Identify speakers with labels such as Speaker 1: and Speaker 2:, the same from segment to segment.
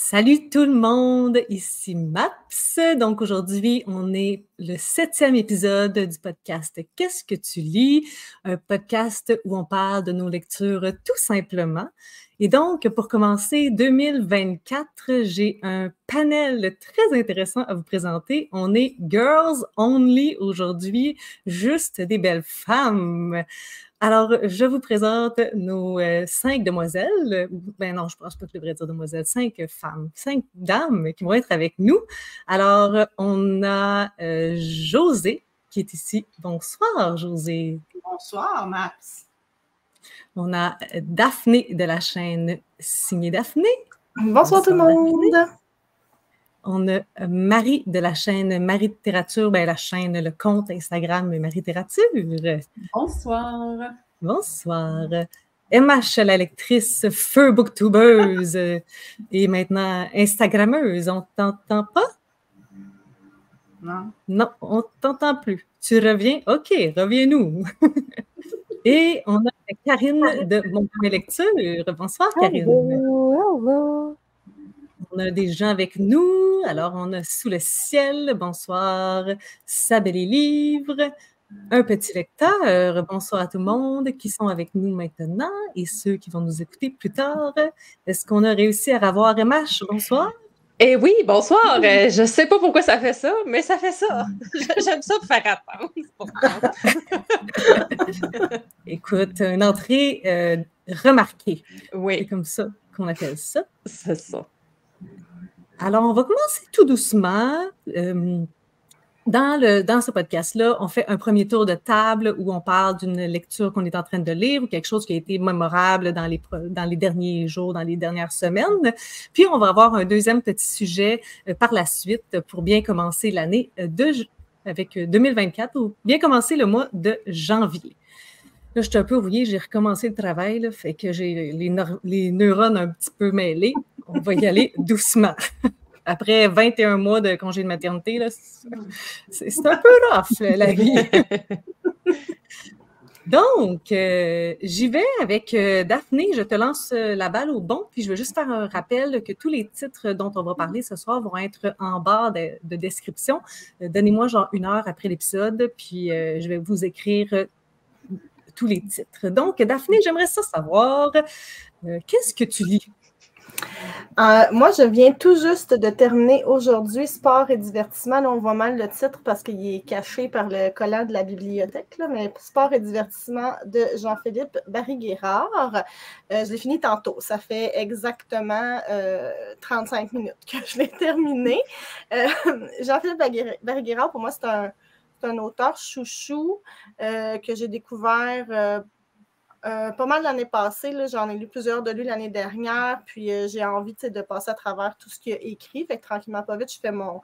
Speaker 1: Salut tout le monde, ici Maps. Donc aujourd'hui, on est le septième épisode du podcast Qu'est-ce que tu lis? Un podcast où on parle de nos lectures tout simplement. Et donc, pour commencer 2024, j'ai un panel très intéressant à vous présenter. On est Girls Only aujourd'hui, juste des belles femmes. Alors, je vous présente nos euh, cinq demoiselles. Ben non, je pense pas que je devrais dire demoiselles, cinq femmes, cinq dames qui vont être avec nous. Alors, on a euh, José qui est ici. Bonsoir, José.
Speaker 2: Bonsoir, Max.
Speaker 1: On a Daphné de la chaîne Signée Daphné.
Speaker 3: Bonsoir, tout le monde.
Speaker 1: On a Marie de la chaîne Marie Littérature, ben, la chaîne, le compte Instagram Marie Littérature.
Speaker 2: Bonsoir.
Speaker 1: Bonsoir. MH, la lectrice feu booktubeuse et maintenant Instagrammeuse. On t'entend pas?
Speaker 2: Non.
Speaker 1: Non, on t'entend plus. Tu reviens? OK, reviens-nous. et on a Karine de Mon Lecture. Bonsoir, Karine.
Speaker 3: Hello,
Speaker 1: on a des gens avec nous. Alors, on a Sous le ciel, bonsoir, Sabelle et Livres, un petit lecteur, bonsoir à tout le monde qui sont avec nous maintenant et ceux qui vont nous écouter plus tard. Est-ce qu'on a réussi à avoir MH? Bonsoir.
Speaker 4: Eh oui, bonsoir. Euh, je ne sais pas pourquoi ça fait ça, mais ça fait ça. J'aime ça pour faire attendre.
Speaker 1: Écoute, une entrée euh, remarquée.
Speaker 4: Oui.
Speaker 1: C'est comme ça qu'on appelle ça.
Speaker 4: C'est ça.
Speaker 1: Alors, on va commencer tout doucement. Euh, dans, le, dans ce podcast-là, on fait un premier tour de table où on parle d'une lecture qu'on est en train de lire ou quelque chose qui a été mémorable dans les, dans les derniers jours, dans les dernières semaines. Puis, on va avoir un deuxième petit sujet euh, par la suite pour bien commencer l'année euh, de, avec 2024 ou bien commencer le mois de janvier. Là, je suis un peu rouillée, j'ai recommencé le travail, là, fait que j'ai les, les neurones un petit peu mêlés on va y aller doucement. Après 21 mois de congé de maternité, c'est un peu rough, la vie. Donc, euh, j'y vais avec euh, Daphné. Je te lance euh, la balle au bon, puis je veux juste faire un rappel que tous les titres dont on va parler ce soir vont être en barre de, de description. Donnez-moi genre une heure après l'épisode, puis je vais vous écrire tous les titres. Donc, Daphné, j'aimerais ça savoir, qu'est-ce que tu lis?
Speaker 3: Euh, moi, je viens tout juste de terminer aujourd'hui Sport et divertissement. Là, on voit mal le titre parce qu'il est caché par le collant de la bibliothèque, mais Sport et divertissement de Jean-Philippe Barry-Guérard. Euh, je l'ai fini tantôt. Ça fait exactement 35 euh, minutes que je l'ai terminé. Jean-Philippe Barry-Guérard, pour moi, c'est un, un, auteur chouchou que j'ai découvert euh, pas mal l'année passée, j'en ai lu plusieurs de lui l'année dernière, puis euh, j'ai envie de passer à travers tout ce qu'il a écrit. Fait que tranquillement, pas vite, je fais mon,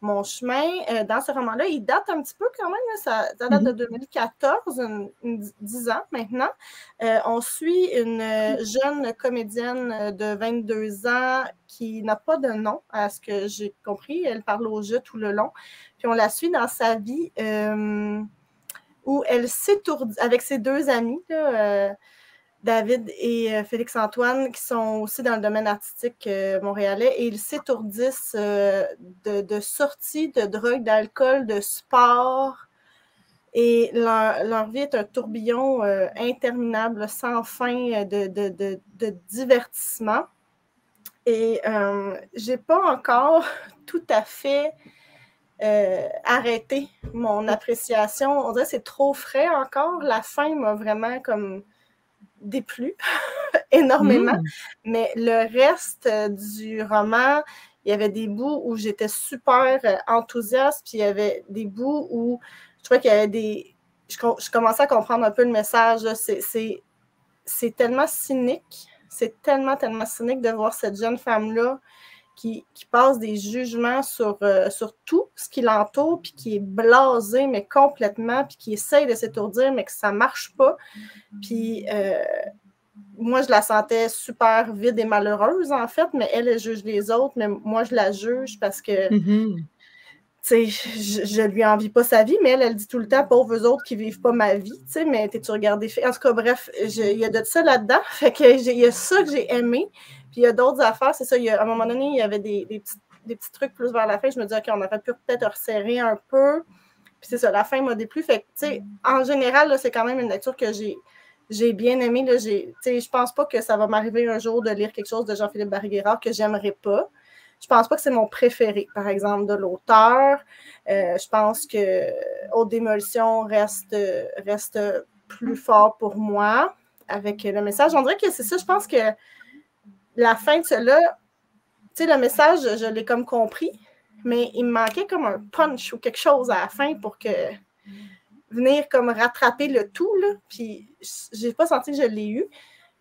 Speaker 3: mon chemin. Euh, dans ce roman-là, il date un petit peu quand même, ça, date de 2014, une, 10 ans maintenant. on suit une jeune comédienne de 22 ans qui n'a pas de nom, à ce que j'ai compris. Elle parle au jeu tout le long. Puis on la suit dans sa vie où elle s'étourdit avec ses deux amis, euh, David et euh, Félix-Antoine, qui sont aussi dans le domaine artistique euh, montréalais, et ils s'étourdissent de, sorties, de drogue, d'alcool, de sport. Et leur, vie est un tourbillon interminable, sans fin de, divertissement. Et j'ai pas encore tout à fait euh, arrêter mon appréciation. On dirait que c'est trop frais encore. La fin m'a vraiment comme déplu énormément. Mm. Mais le reste euh, du roman, il y avait des bouts où j'étais super euh, enthousiaste, puis il y avait des bouts où je trouvais qu'il y avait des. Je, je, commençais à comprendre un peu le message. C'est tellement cynique. C'est tellement, tellement cynique de voir cette jeune femme-là qui, passe des jugements sur, euh, sur tout ce qui l'entoure, puis qui est blasé, mais complètement, puis qui essaye de s'étourdir, mais que ça ne marche pas. Puis euh, moi, je la sentais super vide et malheureuse, en fait, mais elle, elle juge les autres, mais moi, je la juge parce que. Mm-hmm. Je, je lui envie pas sa vie, mais elle, elle dit tout le temps, pauvres autres qui vivent pas ma vie, tu sais, mais t'es-tu regardé En tout cas, bref, il y a de ça là-dedans. Fait que il y a ça que j'ai aimé. Puis il y a d'autres affaires, c'est ça. Il y a, à un moment donné, il y avait des, des, petits, des petits trucs plus vers la fin. Je me dis, OK, on aurait pu peut-être resserrer un peu. Puis c'est ça, la fin m'a déplu. Fait que, tu sais, en général, c'est quand même une lecture que j'ai j'ai bien aimé. Là, j'ai, je pense pas que ça va m'arriver un jour de lire quelque chose de Jean-Philippe Barguerard que j'aimerais pas. Je pense pas que c'est mon préféré, par exemple, de l'auteur. Euh, je pense que Haute Démolition reste, reste plus fort pour moi avec le message. On dirait que c'est ça. Je pense que la fin de cela, sais, le message, je l'ai comme compris, mais il me manquait comme un punch ou quelque chose à la fin pour que venir comme rattraper le tout, là. Puis j'ai pas senti que je l'ai eu.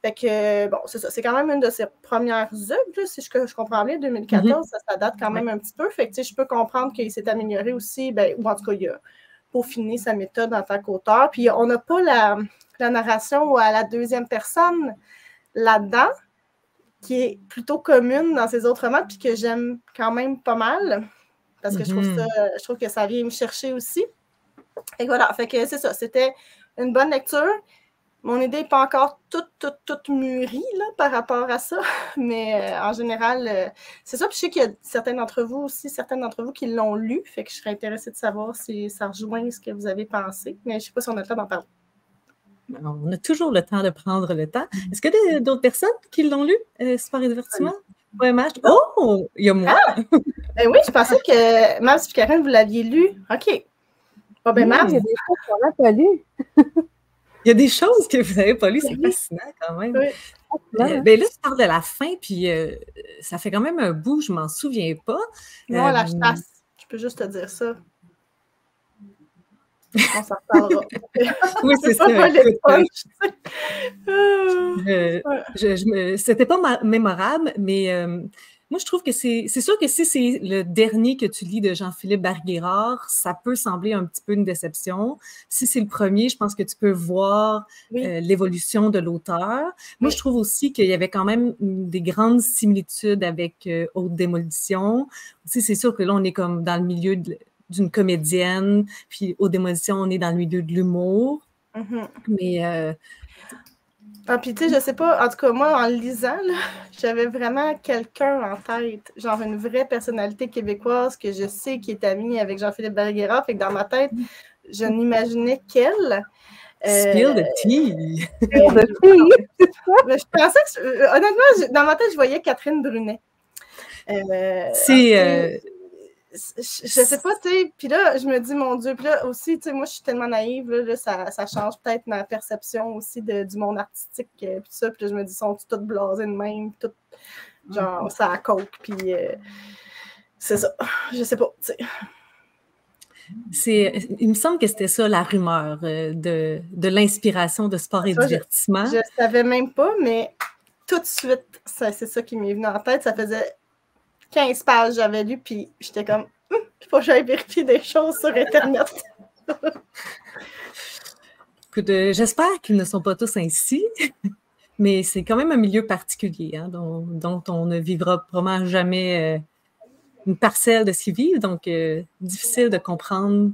Speaker 3: Fait que, bon, c'est ça. C'est quand même une de ses premières œuvres, si je, je, comprends bien, 2014, mm-hmm. ça, date quand même un petit peu. Fait que, tu sais, je peux comprendre qu'il s'est amélioré aussi, ben, ou en tout cas, il a peaufiné sa méthode en tant qu'auteur. Puis on n'a pas la, la narration à la deuxième personne là-dedans, qui est plutôt commune dans ses autres romans, puis que j'aime quand même pas mal, parce que je, trouve mm-hmm. ça, je trouve que ça vient me chercher aussi. Et voilà, fait que c'est ça, c'était une bonne lecture. Mon idée n'est pas encore toute, toute, toute mûrie là, par rapport à ça, mais euh, en général, euh, c'est ça. Puis je sais qu'il y a certains d'entre vous aussi, certaines d'entre vous qui l'ont lu, fait que je serais intéressée de savoir si ça rejoint ce que vous avez pensé, mais je ne sais pas si on a le temps d'en parler.
Speaker 1: On a toujours le temps de prendre le temps. Est-ce qu'il y a d'autres personnes qui l'ont lu, euh, Sport et divertissement? Oh, il y a moi!
Speaker 3: Ah! Ben oui, je pensais que Max et Karen, vous l'aviez lu. OK.
Speaker 5: Bon, ben, il y a des choses qu'on n'a pas lues.
Speaker 1: il y a des choses que vous n'avez pas lues, c'est fascinant quand même. Oui. Euh, ben là, tu parles de la fin, puis euh, ça fait quand même un bout, je ne m'en souviens pas.
Speaker 3: Non, la chasse, je peux juste te dire ça. On s'en reparlera.
Speaker 1: oui, c'est ça. C'était pas mémorable, mais moi, je trouve que c'est sûr que si c'est le dernier que tu lis de Jean-Philippe Barguérard, ça peut sembler un petit peu une déception. Si c'est le premier, je pense que tu peux voir euh, l'évolution de l'auteur. Moi, je trouve aussi qu'il y avait quand même des grandes similitudes avec euh, Haute Démolition. Tu c'est sûr que là, on est comme dans le milieu d'une comédienne, puis Haute Démolition, on est dans le milieu de l'humour. Mm-hmm. Mais euh,
Speaker 3: ah, puis tu sais, je sais pas, en tout cas, moi, en lisant, j'avais vraiment quelqu'un en tête, genre une vraie personnalité québécoise que je sais qui est amie avec Jean-Philippe Berguera. Fait que dans ma tête, je n'imaginais qu'elle.
Speaker 1: Euh, Spill the tea!
Speaker 3: mais je pensais que, euh, honnêtement, dans ma tête, je voyais Catherine Brunet.
Speaker 1: Euh, c'est
Speaker 3: je, sais pas, tu sais, puis là, je me dis, mon Dieu, puis là aussi, tu sais, moi, je suis tellement naïve, là, ça, ça, change peut-être ma perception aussi de, du monde artistique, euh, puis ça, puis là, je me dis, sont toutes blasées de même, toutes, genre, ça à coke, puis euh, c'est ça, je sais pas, tu sais.
Speaker 1: C'est, il me semble que c'était ça la rumeur euh, de, de l'inspiration de sport et divertissement.
Speaker 3: Je, ne savais même pas, mais tout de suite, c'est ça qui m'est venu en tête. Ça faisait 15 pages j'avais lu, puis j'étais comme, il faut que j'aille vérifier des choses sur Internet.
Speaker 1: Euh, j'espère qu'ils ne sont pas tous ainsi, mais c'est quand même un milieu particulier hein, dont, on ne vivra probablement jamais euh, une parcelle de ce qu'ils vivent, donc euh, difficile de comprendre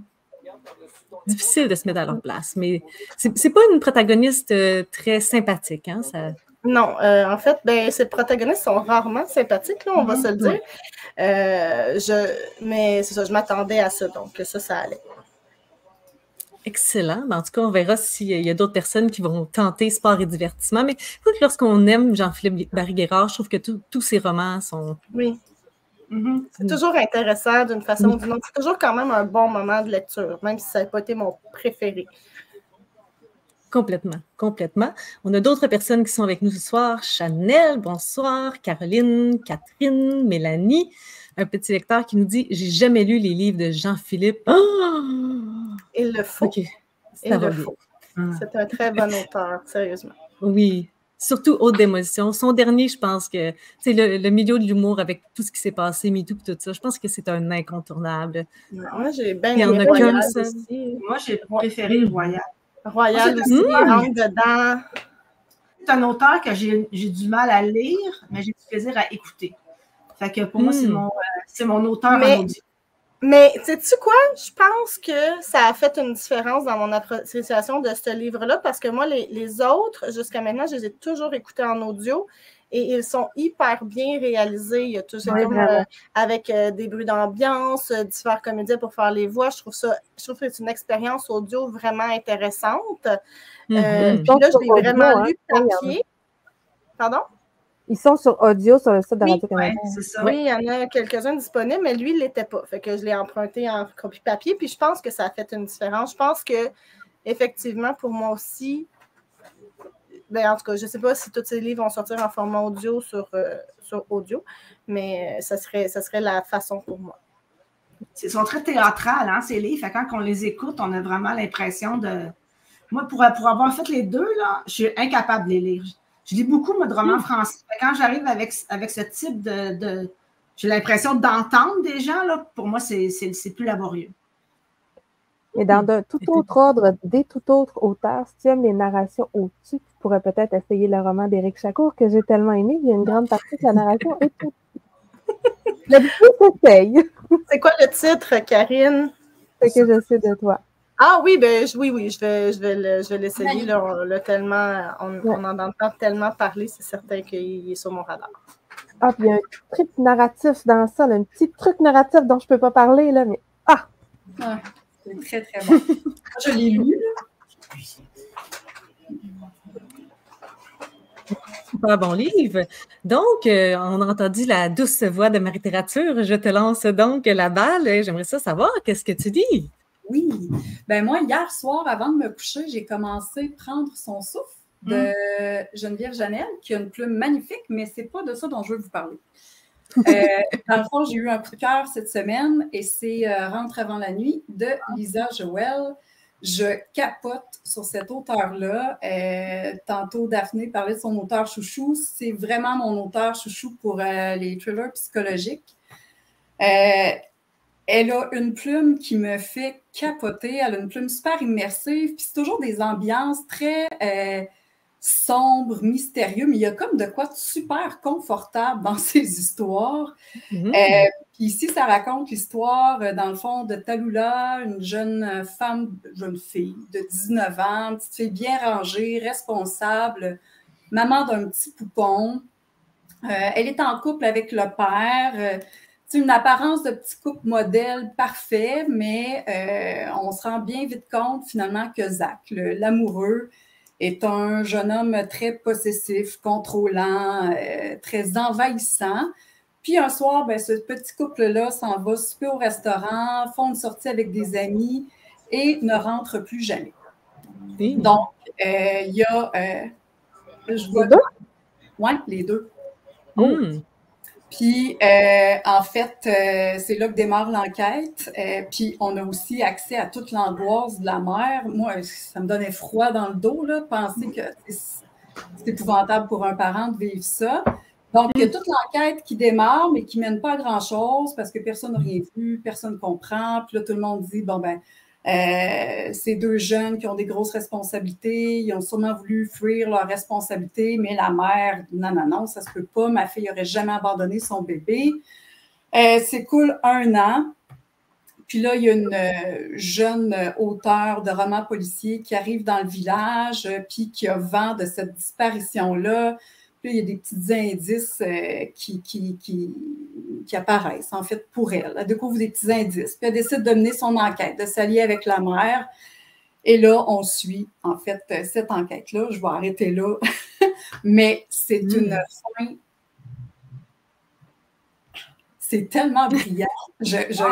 Speaker 1: difficile de se mettre à leur place. Mais c'est pas une protagoniste très sympathique. Hein? Ça,
Speaker 3: non, euh, en fait, ben, ces protagonistes sont rarement sympathiques, là, on va mhm. se le dire. Euh, je, mais c'est ça, je m'attendais à ça, donc ça, ça allait.
Speaker 1: Excellent. Ben, en tout cas, on verra s'il y a d'autres personnes qui vont tenter sport et divertissement. Mais lorsqu'on aime Jean-Philippe Barry-Guerrard, je trouve que tous ses romans sont.
Speaker 3: Oui. Mhm. C'est toujours intéressant d'une façon ou d'une autre. C'est toujours quand même un bon moment de lecture, même si ça n'a pas été mon préféré.
Speaker 1: Complètement, complètement. On a d'autres personnes qui sont avec nous ce soir. Chanel, bonsoir. Caroline, Catherine, Mélanie. Un petit lecteur qui nous dit J'ai jamais lu les livres de Jean-Philippe.
Speaker 3: Oh! Il le faut. Il le faut. Ah. C'est un très bon auteur, sérieusement.
Speaker 1: Oui, surtout Haute Démolition. Son dernier, je pense que c'est le, milieu de l'humour avec tout ce qui s'est passé, MeToo et tout ça. Je pense que c'est un incontournable.
Speaker 3: Moi, j'ai bien aimé Moi,
Speaker 2: j'ai préféré le Voyage.
Speaker 3: Royal aussi, dedans.
Speaker 2: C'est un auteur que j'ai du mal à lire, mais j'ai du plaisir à écouter. Fait que pour moi, c'est hmm. mon, euh, mon, auteur
Speaker 3: mais, Mais sais-tu quoi? Je pense que ça a fait une différence dans mon appréciation de ce livre-là parce que moi, les, les autres, jusqu'à maintenant, je les ai toujours écoutés en audio et ils sont hyper bien réalisés. Il y a toujours euh, avec euh, des bruits d'ambiance, euh, différents comédiens pour faire les voix. Je trouve ça, je trouve que c'est une expérience audio vraiment intéressante. Euh,
Speaker 1: Mhm.
Speaker 3: puis là, je l'ai
Speaker 5: audio,
Speaker 3: vraiment
Speaker 5: hein,
Speaker 3: lu papier. Pardon?
Speaker 5: Ils sont sur audio sur le site de
Speaker 2: Oui,
Speaker 5: Radio-Canada.
Speaker 2: ouais, c'est ça.
Speaker 3: Oui, il y en a quelques-uns disponibles, mais lui, il l'était pas. Fait que je l'ai emprunté en copie papier, puis je pense que ça a fait une différence. Je pense que, effectivement, pour moi aussi, en tout cas, je ne sais pas si tous ces livres vont sortir en format audio sur, euh, sur audio, mais euh, ça serait, ça serait la façon pour moi.
Speaker 2: Ils sont très théâtrales, hein, ces livres. Fait quand on les écoute, on a vraiment l'impression de. Moi, pour, pour avoir fait les deux, là, je suis incapable de les lire. Je lis beaucoup, moi, de romans français. Fait que quand j'arrive avec, avec ce type de. de- j'ai l'impression d'entendre des gens, là, pour moi, c'est plus laborieux.
Speaker 5: Et dans de tout autre ordre, des tout autres auteurs, si tu aimes les narrations au-dessus, tu pourrais peut-être essayer le roman d'Éric Chacour que j'ai tellement aimé. Il y a une grande partie de la narration est
Speaker 3: C'est quoi le titre, Karine?
Speaker 5: ce que je sais de toi.
Speaker 3: Ah oui, ben je- oui, oui, je vais, je vais le- je vais l'essayer. là, on l'a tellement, on, on en entend tellement parler, c'est certain qu'il est sur mon radar.
Speaker 5: Ah, puis il y a un truc narratif dans ça, là, un petit truc narratif dont je peux pas parler, là, mais
Speaker 6: C'est très, très bon. Je l'ai lu.
Speaker 1: Super bon livre. Donc, euh, on a entendu la douce voix de ma littérature. Je te lance donc la balle. J'aimerais ça savoir, qu'est-ce que tu dis?
Speaker 6: Oui. Ben moi, hier soir, avant de me coucher, j'ai commencé à prendre son souffle de Geneviève Janel, qui a une plume magnifique, mais c'est pas de ça dont je veux vous parler. Euh, dans le fond, j'ai eu un coup de cœur cette semaine et c'est euh, Rentre avant la nuit de Lisa Joël. Je capote sur cet auteur-là. Euh, tantôt, Daphné parlait de son auteur chouchou. C'est vraiment mon auteur chouchou pour les thrillers psychologiques. Elle a une plume qui me fait capoter. Elle a une plume super immersive. Puis c'est toujours des ambiances très sombres, mystérieux, mais il y a comme de quoi de super confortable dans ces histoires.
Speaker 1: Mhm.
Speaker 6: Euh, puis ici, ça raconte l'histoire, euh, dans le fond, de Talula, une jeune euh, femme, jeune fille de 19 ans, une petite fille bien rangée, responsable, maman d'un petit poupon. Euh, elle est en couple avec le père. C'est une apparence de petit couple modèle parfait, mais euh, on se rend bien vite compte finalement que Zach, l'amoureux, est un jeune homme très possessif, contrôlant, euh, très envahissant. Puis un soir, ben, ce petit couple-là s'en va souper au restaurant, font une sortie avec des amis et ne rentre plus jamais.
Speaker 1: Oui.
Speaker 6: Donc, euh, il y a. euh, je vois.
Speaker 5: deux?
Speaker 6: Ouais, les deux.
Speaker 1: Hmm.
Speaker 6: Puis, euh, en fait, euh, c'est là que démarre l'enquête. Euh, puis, on a aussi accès à toute l'angoisse de la mère. Moi, ça me donnait froid dans le dos, là, penser que c'est épouvantable pour un parent de vivre ça. Donc, il y a toute l'enquête qui démarre, mais qui mène pas à grand-chose parce que personne n'a rien vu, personne ne comprend. Puis là, tout le monde dit, bon, ben, euh, ces deux jeunes qui ont des grosses responsabilités, ils ont sûrement voulu fuir leurs responsabilités, mais la mère, non, non, non, ça se peut pas, ma fille n'aurait jamais abandonné son bébé. Euh, S'écoule un an. Puis là, il y a une euh, jeune auteure de romans policiers qui arrive dans le village, puis qui a vent de cette disparition-là. Puis là, il y a des petits indices qui, qui apparaissent, en fait, pour elle. Elle découvre des petits indices. Puis elle décide de mener son enquête, de s'allier avec la mère. Et là, on suit, en fait, euh, cette enquête-là. Je vais arrêter là. Mais c'est
Speaker 1: Mm.
Speaker 6: une fin. C'est tellement brillant. Je, je,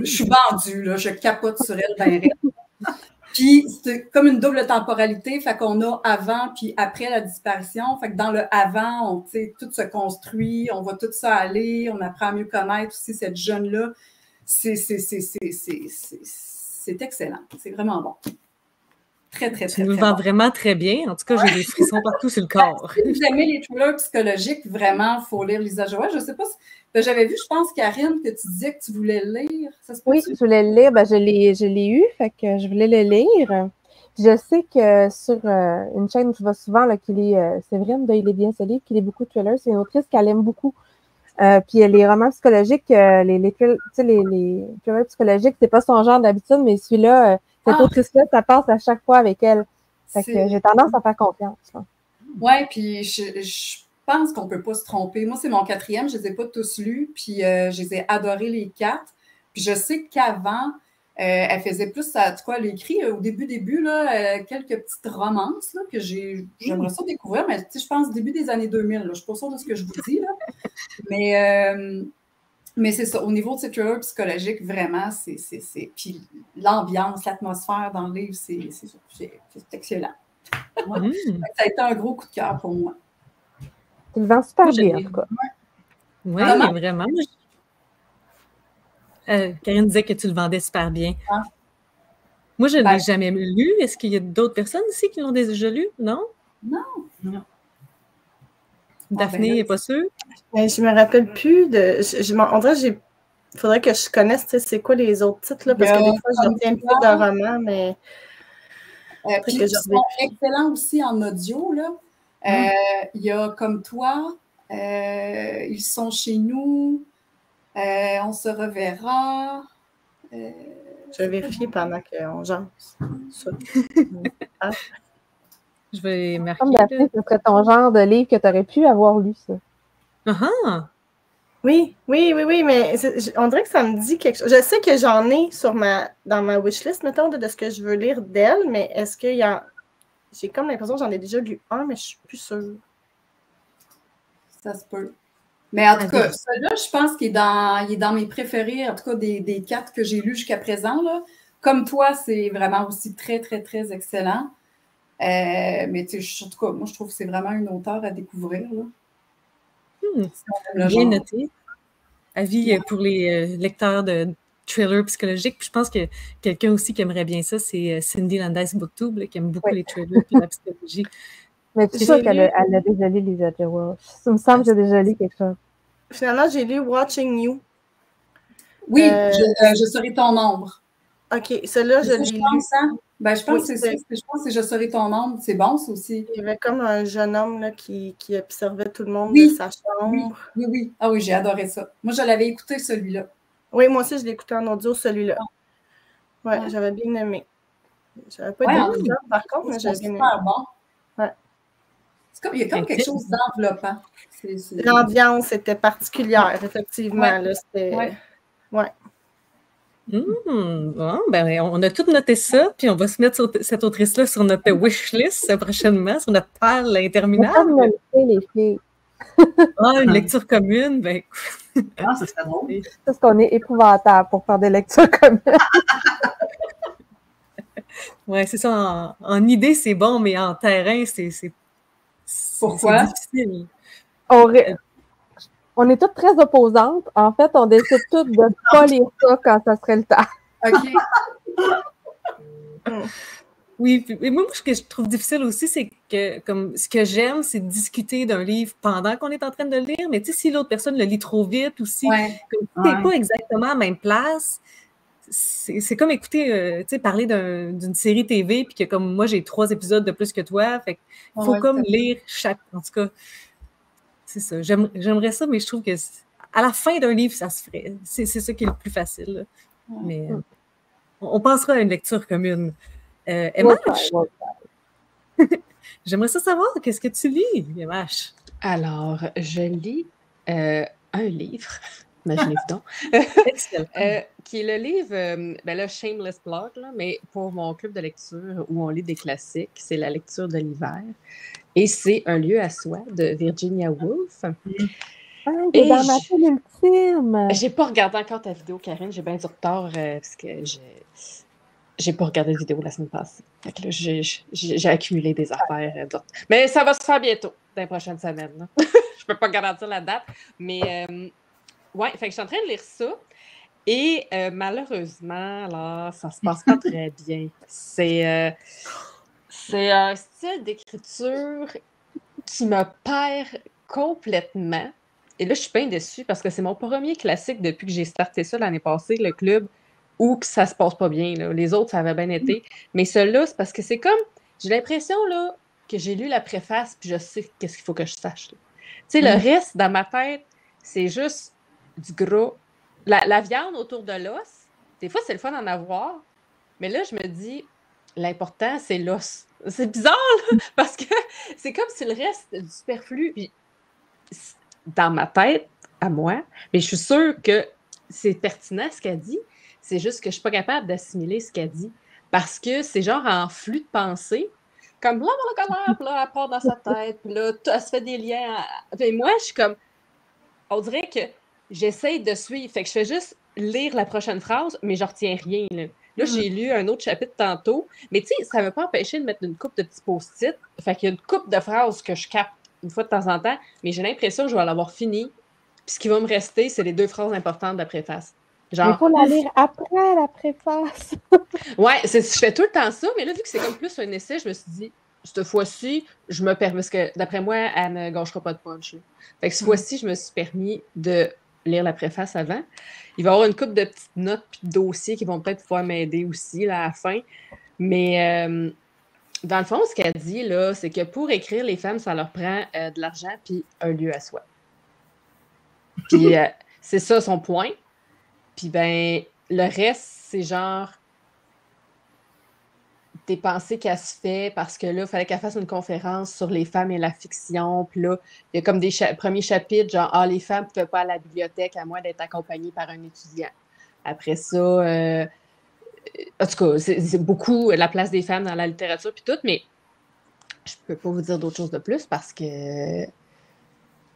Speaker 6: je suis vendue, là. Je capote sur elle. ben. Puis, c'est comme une double temporalité, fait qu'on a avant puis après la disparition. Fait que dans le avant, on, tout se construit, on voit tout ça aller, on apprend à mieux connaître aussi cette jeune-là. C'est excellent. C'est vraiment bon. Très, très,
Speaker 1: Tu
Speaker 6: très,
Speaker 1: nous
Speaker 6: très
Speaker 1: vends
Speaker 6: bon.
Speaker 1: vraiment très bien. En tout cas, j'ai des frissons partout sur le corps.
Speaker 6: Si vous aimez les thrillers psychologiques, vraiment, il faut lire Lisa Joël. Je ne sais pas si. ben, J'avais vu, je pense, Karine, que tu disais que tu voulais lire. Ça se
Speaker 5: Oui,
Speaker 6: peut-tu?
Speaker 5: je voulais le lire. Ben, je l'ai, eu, fait que je voulais le lire. Je sais que sur euh, une chaîne où je vois souvent, là, qu'il est euh, Séverine de Il est bien ce livre, qu'il est beaucoup de thrillers. C'est une autrice qu'elle aime beaucoup. Euh, puis les romans psychologiques, euh, les, les, tu les, les thrillers psychologiques, c'est pas son genre d'habitude, mais celui-là, euh, cette
Speaker 6: Ah!
Speaker 5: autrice-là, ça passe à chaque fois avec elle. Fait que j'ai tendance à faire confiance.
Speaker 6: Oui, puis je, je pense qu'on ne peut pas se tromper. Moi, c'est mon quatrième, je ne les ai pas tous lus, puis euh, je les ai adorés les quatre. Puis je sais qu'avant, euh, elle faisait plus ça, quoi, elle écrit au début, début, là, quelques petites romances là, que j'ai, j'aimerais ça découvrir, mais je pense début des années 2000, là, je ne suis pas sûre de ce que je vous dis, là. Mais, mais c'est ça, au niveau de ces thrillers psychologiques, vraiment, c'est. Puis l'ambiance, l'atmosphère dans le livre, c'est excellent. Mm. Ça a été un gros coup de cœur pour moi.
Speaker 5: Tu le vends super bien, en tout cas.
Speaker 1: Oui, vraiment. Euh, Karine disait que tu le vendais super bien. Ah. Moi, je ne l'ai ben jamais lu. Est-ce qu'il y a d'autres personnes ici qui l'ont déjà lu? Non?
Speaker 6: Non. non.
Speaker 1: Daphné n'est pas sûre?
Speaker 3: Ben, je ne me rappelle plus de. Je, dirait que Il faudrait que je connaisse c'est quoi les autres titres, là, parce que des fois, je un peu de romans, mais.
Speaker 6: Euh, ils sont excellents aussi en audio. Là. Euh, hum. Il y a comme toi, euh, ils sont chez nous, on se reverra.
Speaker 3: je vais vérifier pendant qu'on jase.
Speaker 1: ah. Je vais marquer.
Speaker 5: Comme ce serait ton genre de livre que tu aurais pu avoir lu, ça.
Speaker 1: Uh
Speaker 3: Oui, oui, oui, oui, mais on dirait que ça me dit quelque chose. Je sais que j'en ai sur ma, dans ma wishlist, mettons, de, ce que je veux lire d'elle, mais est-ce qu'il y a. J'ai comme l'impression que j'en ai déjà lu un, mais je suis plus sûre.
Speaker 6: Ça se peut. Mais en tout cas, celui-là, je pense qu'il est dans, est dans mes préférés, en tout cas des, des quatre que j'ai lus jusqu'à présent. Là. Comme toi, c'est vraiment aussi très, très, très excellent. Euh, mais en tout cas, moi, je trouve que c'est vraiment une auteure à découvrir. Là.
Speaker 1: Hmm. Bien noté. Avis pour les euh, lecteurs de thrillers psychologiques. je pense que quelqu'un aussi qui aimerait bien ça, c'est euh, Cindy Landis Booktube, qui aime beaucoup les thrillers et la psychologie.
Speaker 5: Mais tu sais qu'elle a, elle a, déjà lu les Welsh. Ça me semble que j'ai déjà lu quelque chose.
Speaker 3: Finalement, j'ai lu Watching You.
Speaker 6: Oui, je, je, serai ton ombre.
Speaker 3: OK, celui-là, je l'ai lu.
Speaker 6: Ben, je pense que c'est Je pense que je serai ton ombre. C'est bon, ça aussi.
Speaker 3: Il y avait comme un jeune homme là, qui, qui observait tout le monde de sa chambre.
Speaker 6: Oui, oui, Ah oui, j'ai adoré ça. Moi, je l'avais écouté, celui-là.
Speaker 3: Oui, moi aussi, je l'ai écouté en audio, celui-là. Oui, ouais, j'avais bien aimé. J'avais pas été ouais, par contre, mais j'avais bien aimé.
Speaker 6: bon. Ouais. Comme, il y a comme quelque chose d'enveloppant.
Speaker 3: L'ambiance était particulière, effectivement. C'était. Ouais.
Speaker 1: Mmh, bon, ben, on a tout noté ça, puis on va se mettre cette autrice-là sur notre wishlist prochainement, sur notre pile interminable.
Speaker 5: les filles.
Speaker 1: ah, une lecture commune, ben
Speaker 2: écoute. Ah, ça serait drôle.
Speaker 5: C'est ce qu'on est épouvantable pour faire des lectures communes.
Speaker 1: oui, c'est ça. En, en idée, c'est bon, mais en terrain, c'est
Speaker 6: Pourquoi?
Speaker 1: difficile.
Speaker 5: On, on est toutes très opposantes. En fait, on décide toutes de ne pas lire ça quand ça serait le temps.
Speaker 6: OK.
Speaker 1: Oui, et moi, ce que je trouve difficile aussi, c'est que comme ce que j'aime, c'est discuter d'un livre pendant qu'on est en train de le lire. Mais tu sais, si l'autre personne le lit trop vite ou si
Speaker 6: ouais.
Speaker 1: tu n'es pas exactement à la même place, c'est comme écouter, euh, tu sais, parler d'une série TV, puis que comme moi, j'ai trois épisodes de plus que toi. Fait il faut comme lire chaque. En tout cas, c'est ça. J'aimerais ça, mais je trouve que à la fin d'un livre, ça se ferait. C'est ça qui est le plus facile. Mais euh, on, pensera à une lecture commune. Euh, j'aimerais ça savoir, qu'est-ce que tu lis, MH?
Speaker 4: Alors, je lis euh, un livre, imaginez-vous donc, euh, qui est le livre, ben là, Shameless Blog, là, mais pour mon club de lecture où on lit des classiques, c'est la lecture de l'hiver. Et c'est Un lieu à soi de Virginia Woolf.
Speaker 5: Ah, dans ma ultime.
Speaker 4: J'ai pas regardé encore ta vidéo, Karine. J'ai bien du retard euh, parce que j'ai. J'ai pas regardé la vidéo la semaine passée. J'ai accumulé des affaires. Euh, mais ça va se faire bientôt, dans les prochaines semaines. je peux pas garantir la date. Mais euh, ouais, fait que je suis en train de lire ça. Et malheureusement, là, ça se passe pas très bien. C'est c'est un style d'écriture qui me perd complètement. Et là, je suis bien déçue parce que c'est mon premier classique depuis que j'ai starté ça l'année passée, le club, où que ça se passe pas bien. Les autres, ça avait bien été. Mais celui-là, c'est parce que c'est comme. J'ai l'impression là, que j'ai lu la préface puis je sais qu'est-ce qu'il faut que je sache. Tu sais, le mm. reste, dans ma tête, c'est juste du gros. La, la viande autour de l'os, des fois, c'est le fun d'en avoir. Mais là, je me dis, l'important, c'est l'os. C'est bizarre, parce que c'est comme si le reste du superflu. Puis dans ma tête, à moi, mais je suis sûre que c'est pertinent ce qu'elle dit. C'est juste que je ne suis pas capable d'assimiler ce qu'elle dit. Parce que c'est genre en flux de pensée, comme là, là, elle part dans sa tête, puis là, elle se fait des liens. À... moi, je suis comme, on dirait que j'essaye de suivre. Fait que je fais juste lire la prochaine phrase, mais je retiens rien. Là, là mm. j'ai lu un autre chapitre tantôt, mais tu sais, ça ne m'a pas empêché de mettre une coupe de petits post-it. Fait qu'il y a une coupe de phrases que je capte une fois de temps en temps, mais j'ai l'impression que je vais l'avoir fini. Puis ce qui va me rester, c'est les deux phrases importantes de la préface.
Speaker 5: Genre, il faut la lire après la préface.
Speaker 4: ouais, je fais tout le temps ça, mais là, vu que c'est comme plus un essai, je me suis dit, cette fois-ci, je me permets, parce que d'après moi, elle ne gâchera pas de punch. Fait que cette mm. fois-ci, je me suis permis de lire la préface avant. Il va y avoir une couple de petites notes et de dossiers qui vont peut-être pouvoir m'aider aussi là, à la fin. Mais euh, dans le fond, ce qu'elle dit, là, c'est que pour écrire, les femmes, ça leur prend euh, de l'argent puis un lieu à soi. Puis euh, c'est ça son point. Puis ben, le reste, c'est genre pensées qu'elle se fait parce que là, il fallait qu'elle fasse une conférence sur les femmes et la fiction. Puis là, il y a comme des premiers chapitres, genre Ah, les femmes ne pouvaient pas à la bibliothèque à moins d'être accompagnées par un étudiant. Après ça, euh, en tout cas, c'est beaucoup la place des femmes dans la littérature puis tout, mais je peux pas vous dire d'autres choses de plus parce que.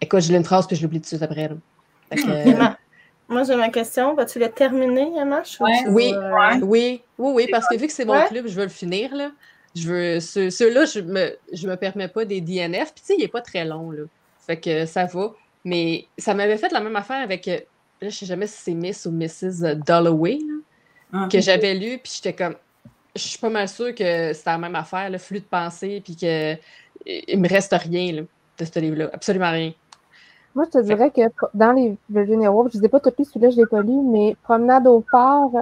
Speaker 4: Écoute, j'ai une phrase puis je l'oublie tout de suite après.
Speaker 3: Moi, j'ai ma question. Vas-tu le terminer, Yamash?
Speaker 4: Oui, oui, oui, oui, parce que vu que c'est mon club, je veux le finir. Là. Je veux, ceux-là, je me, je me permets pas des DNF. Puis, tu sais, il n'est pas très long. Là. Fait que ça va. Mais ça m'avait fait la même affaire avec. Euh, là, je sais jamais si c'est Miss ou Mrs. Dalloway ah. que j'avais lu. Puis, j'étais comme. Je suis pas mal sûre que c'était la même affaire, le flux de pensée. Puis que il me reste rien là, de ce livre-là. Absolument rien.
Speaker 5: Moi, je te dirais que dans les Virginia Woolf, je ne les ai pas tous celui-là, je ne l'ai pas lu, mais Promenade au port,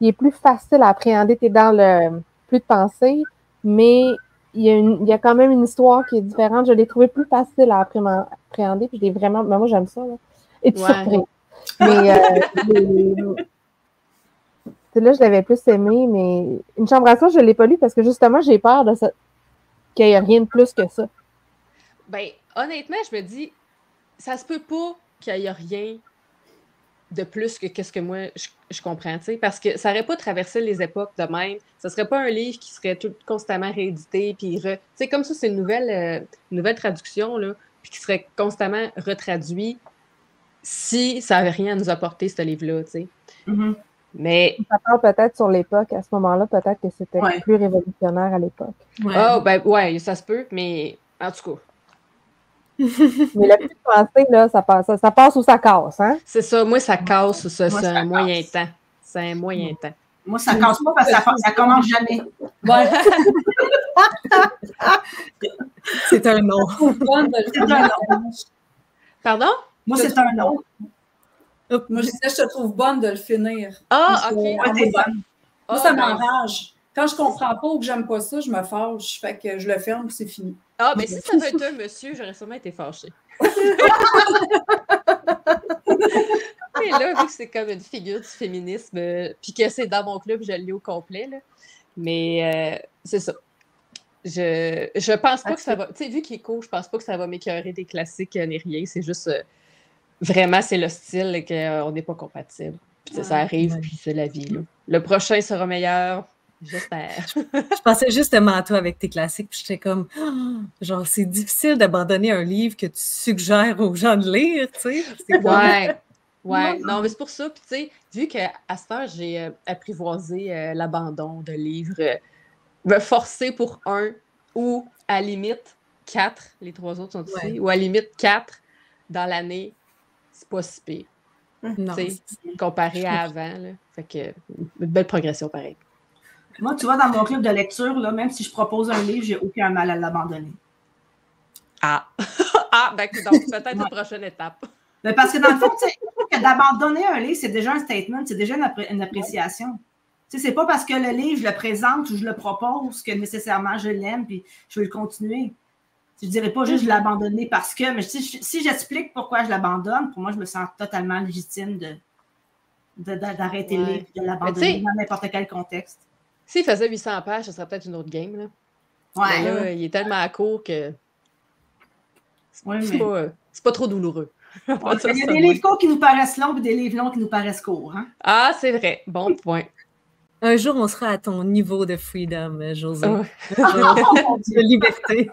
Speaker 5: il est plus facile à appréhender. Tu es dans le plus de pensée, mais il y, a il y, a quand même une histoire qui est différente. Je l'ai trouvé plus facile à appréhender, puis je l'ai vraiment. Mais moi, j'aime ça. Là. Et tu surpris. Mais euh, là, je l'avais plus aimé, mais Une chambre à soi, je ne l'ai pas lu parce que justement, j'ai peur de ça qu'il n'y ait rien de plus que ça.
Speaker 4: Ben, honnêtement, je me dis, ça se peut pas qu'il n'y ait rien de plus que qu'est-ce que moi je, comprends, parce que ça n'aurait pas traversé les époques de même. Ce serait pas un livre qui serait tout constamment réédité, puis re... comme ça, c'est une nouvelle, euh, nouvelle traduction, là, puis qui serait constamment retraduit si ça n'avait rien à nous apporter, ce livre-là, tu sais. Mm-hmm. Mais...
Speaker 5: Ça parle peut-être sur l'époque, à ce moment-là, peut-être que c'était plus révolutionnaire à l'époque.
Speaker 4: Ah, ben ouais, ça se peut, mais en tout cas,
Speaker 5: mais la plus pensée, là, ça passe, ça, passe ou ça casse, hein?
Speaker 4: C'est ça. Moi, ça casse, ça, c'est un moyen temps. C'est un moyen temps.
Speaker 2: Moi, ça casse pas parce que ça, ça commence jamais.
Speaker 1: c'est un nom.
Speaker 2: C'est un nom.
Speaker 4: Pardon?
Speaker 2: Moi, c'est un nom.
Speaker 6: Moi, je disais, je te trouve bonne de le finir.
Speaker 4: Ah, OK.
Speaker 6: Moi, moi, ça m'enrage. Quand je comprends pas ou que j'aime pas ça, je me fâche. Fait que je le ferme, c'est fini.
Speaker 4: Ah, mais si ça veut être un monsieur, j'aurais sûrement été fâchée. mais là, vu que c'est comme une figure du féminisme, euh, puis que c'est dans mon club, je le lis au complet. Là. Mais euh, c'est ça. Je, je pense pas que ça va. Tu sais, vu qu'il est court, je pense pas que ça va m'écœurer des classiques ni rien. C'est juste vraiment, c'est le style et qu'on n'est pas compatible. Puis ça arrive, puis c'est la vie. Là. Le prochain sera meilleur. J'espère.
Speaker 1: je pensais justement à toi avec tes classiques, puis j'étais comme, genre, c'est difficile d'abandonner un livre que tu suggères aux gens de lire, tu sais.
Speaker 4: Ouais. Ouais, non, mais c'est pour ça. Puis, tu sais, vu qu'à cette heure, j'ai euh, apprivoisé euh, l'abandon de livres, euh, me forcer pour un ou à limite quatre, les trois autres sont ici, ou à limite quatre dans l'année, c'est pas si pire. Non, comparé à avant. Là. Fait que, une belle progression pareil.
Speaker 2: Moi, tu vois, dans mon club de lecture, là, même si je propose un livre, j'ai aucun mal à l'abandonner.
Speaker 4: Ah! ah, ben, donc peut-être une prochaine étape.
Speaker 2: Mais ben, parce que dans le fond, tu sais, d'abandonner un livre, c'est déjà un statement, c'est déjà une, appréciation. Tu sais, c'est pas parce que le livre, je le présente ou je le propose que nécessairement je l'aime puis je veux le continuer. Je dirais pas juste je l'abandonner parce que, mais si, si j'explique pourquoi je l'abandonne, pour moi, je me sens totalement légitime de, d'arrêter le livre, de l'abandonner dans n'importe quel contexte.
Speaker 4: S'il faisait 800 pages, ce serait peut-être une autre game. Là. Ouais. là, il est tellement à court que.
Speaker 2: Mais...
Speaker 4: c'est pas trop douloureux.
Speaker 2: Il y a des livres courts qui nous paraissent longs et des livres longs qui nous paraissent courts. Hein?
Speaker 4: Ah, c'est vrai. Bon point.
Speaker 1: Un jour, on sera à ton niveau de freedom, José.
Speaker 2: Oh,
Speaker 1: de liberté.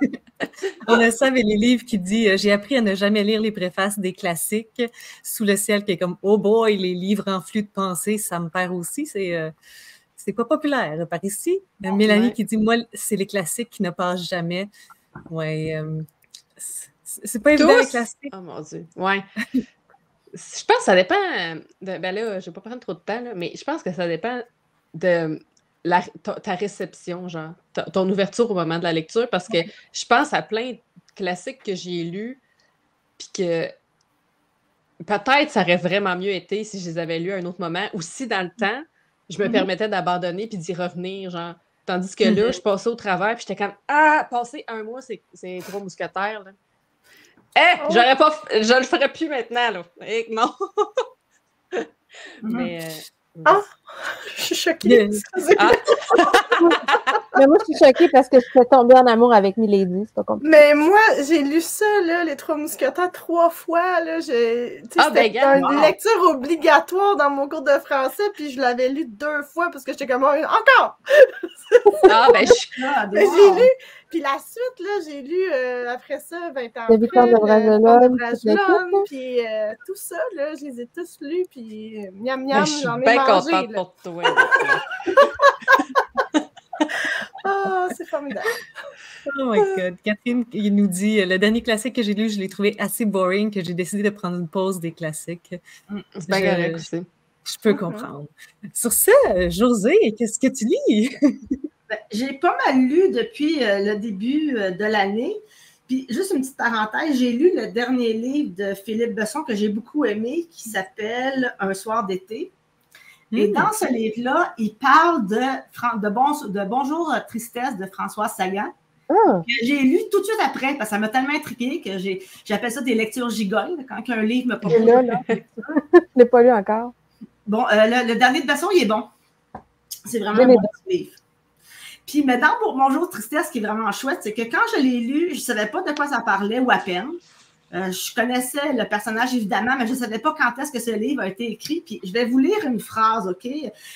Speaker 1: on a ça avec les livres qui dit euh, J'ai appris à ne jamais lire les préfaces des classiques sous le ciel, qui est comme Oh boy, les livres en flux de pensée, ça me perd aussi. C'est. euh, c'est pas populaire par ici. Mélanie
Speaker 4: Ouais.
Speaker 1: qui dit Moi, c'est les classiques qui ne passent jamais. Ouais. euh, c'est- pas évident, les classiques.
Speaker 4: Oh mon Dieu. Ouais. je pense que ça dépend. De, ben là, je vais pas prendre trop de temps, là, mais je pense que ça dépend de la, ta, ta réception, genre, ta- ton ouverture au moment de la lecture, parce que je pense à plein de classiques que j'ai lus, puis que peut-être ça aurait vraiment mieux été si je les avais lus à un autre moment, ou si dans le temps, je me
Speaker 2: Mhm.
Speaker 4: permettais d'abandonner puis d'y revenir, genre. Tandis que là,
Speaker 1: Mhm.
Speaker 4: je passais au travers, puis j'étais comme Ah, passer un mois, c'est trois mousquetaires, là. Eh,
Speaker 3: Oh.
Speaker 4: j'aurais pas. f- Je le ferais plus maintenant, là. Eh, non.
Speaker 2: Mhm.
Speaker 4: Mais. euh,
Speaker 3: Ah! Je suis choquée.
Speaker 4: Ah.
Speaker 5: Mais moi, je suis choquée parce que je suis tombée en amour avec Milady. C'est pas compliqué.
Speaker 3: Mais moi, j'ai lu ça, là, Les Trois Mousquetaires, trois fois. Là, j'ai...
Speaker 4: Ah,
Speaker 3: c'était
Speaker 4: ben,
Speaker 3: une
Speaker 2: wow.
Speaker 3: lecture obligatoire dans mon cours de français, puis je l'avais lu deux fois parce que j'étais comme Oh, encore!
Speaker 4: Ah, ben, je-
Speaker 2: Ah,
Speaker 3: Mais
Speaker 2: wow.
Speaker 3: j'ai lu, puis la suite, là, j'ai lu euh, après ça, 20 ans le de
Speaker 5: l'équipe,
Speaker 3: Bragelonne, puis euh, tout ça, là, je les ai tous lus, puis euh, miam miam,
Speaker 4: ben, je suis
Speaker 3: j'en ai
Speaker 4: bien
Speaker 3: mangé.
Speaker 4: contente
Speaker 3: là.
Speaker 4: pour toi.
Speaker 3: Ah, c'est formidable.
Speaker 1: Oh my God. Catherine il nous dit euh, Le dernier classique que j'ai lu, je l'ai trouvé assez boring que j'ai décidé de prendre une pause des classiques.
Speaker 4: C'est bien
Speaker 1: Je-
Speaker 4: correct aussi.
Speaker 1: Je peux
Speaker 3: Mhm.
Speaker 1: comprendre. Sur ça, euh, José, qu'est-ce que tu lis?
Speaker 2: Ben, J'ai pas mal lu depuis euh, le début euh, de l'année. Puis, juste une petite parenthèse, j'ai lu le dernier livre de Philippe Besson que j'ai beaucoup aimé qui s'appelle Un soir d'été. Et
Speaker 1: Hmm.
Speaker 2: dans ce livre-là, il parle de, de, bon- de Bonjour euh, Tristesse de François Sagan. Que J'ai lu tout de suite après parce que ça m'a tellement intrigué que j'appelle ça des lectures gigolles. Quand un livre me propose.
Speaker 5: là, là, je l'ai pas lu encore.
Speaker 2: Bon, euh, le, le dernier de Besson, il est bon. C'est vraiment un bon livre. Puis, dans Pour Bonjour Tristesse, ce qui est vraiment chouette, c'est que quand je l'ai lu, je ne savais pas de quoi ça parlait ou à peine. Euh, je connaissais le personnage évidemment, mais je ne savais pas quand est-ce que ce livre a été écrit. Puis je vais vous lire une phrase, OK?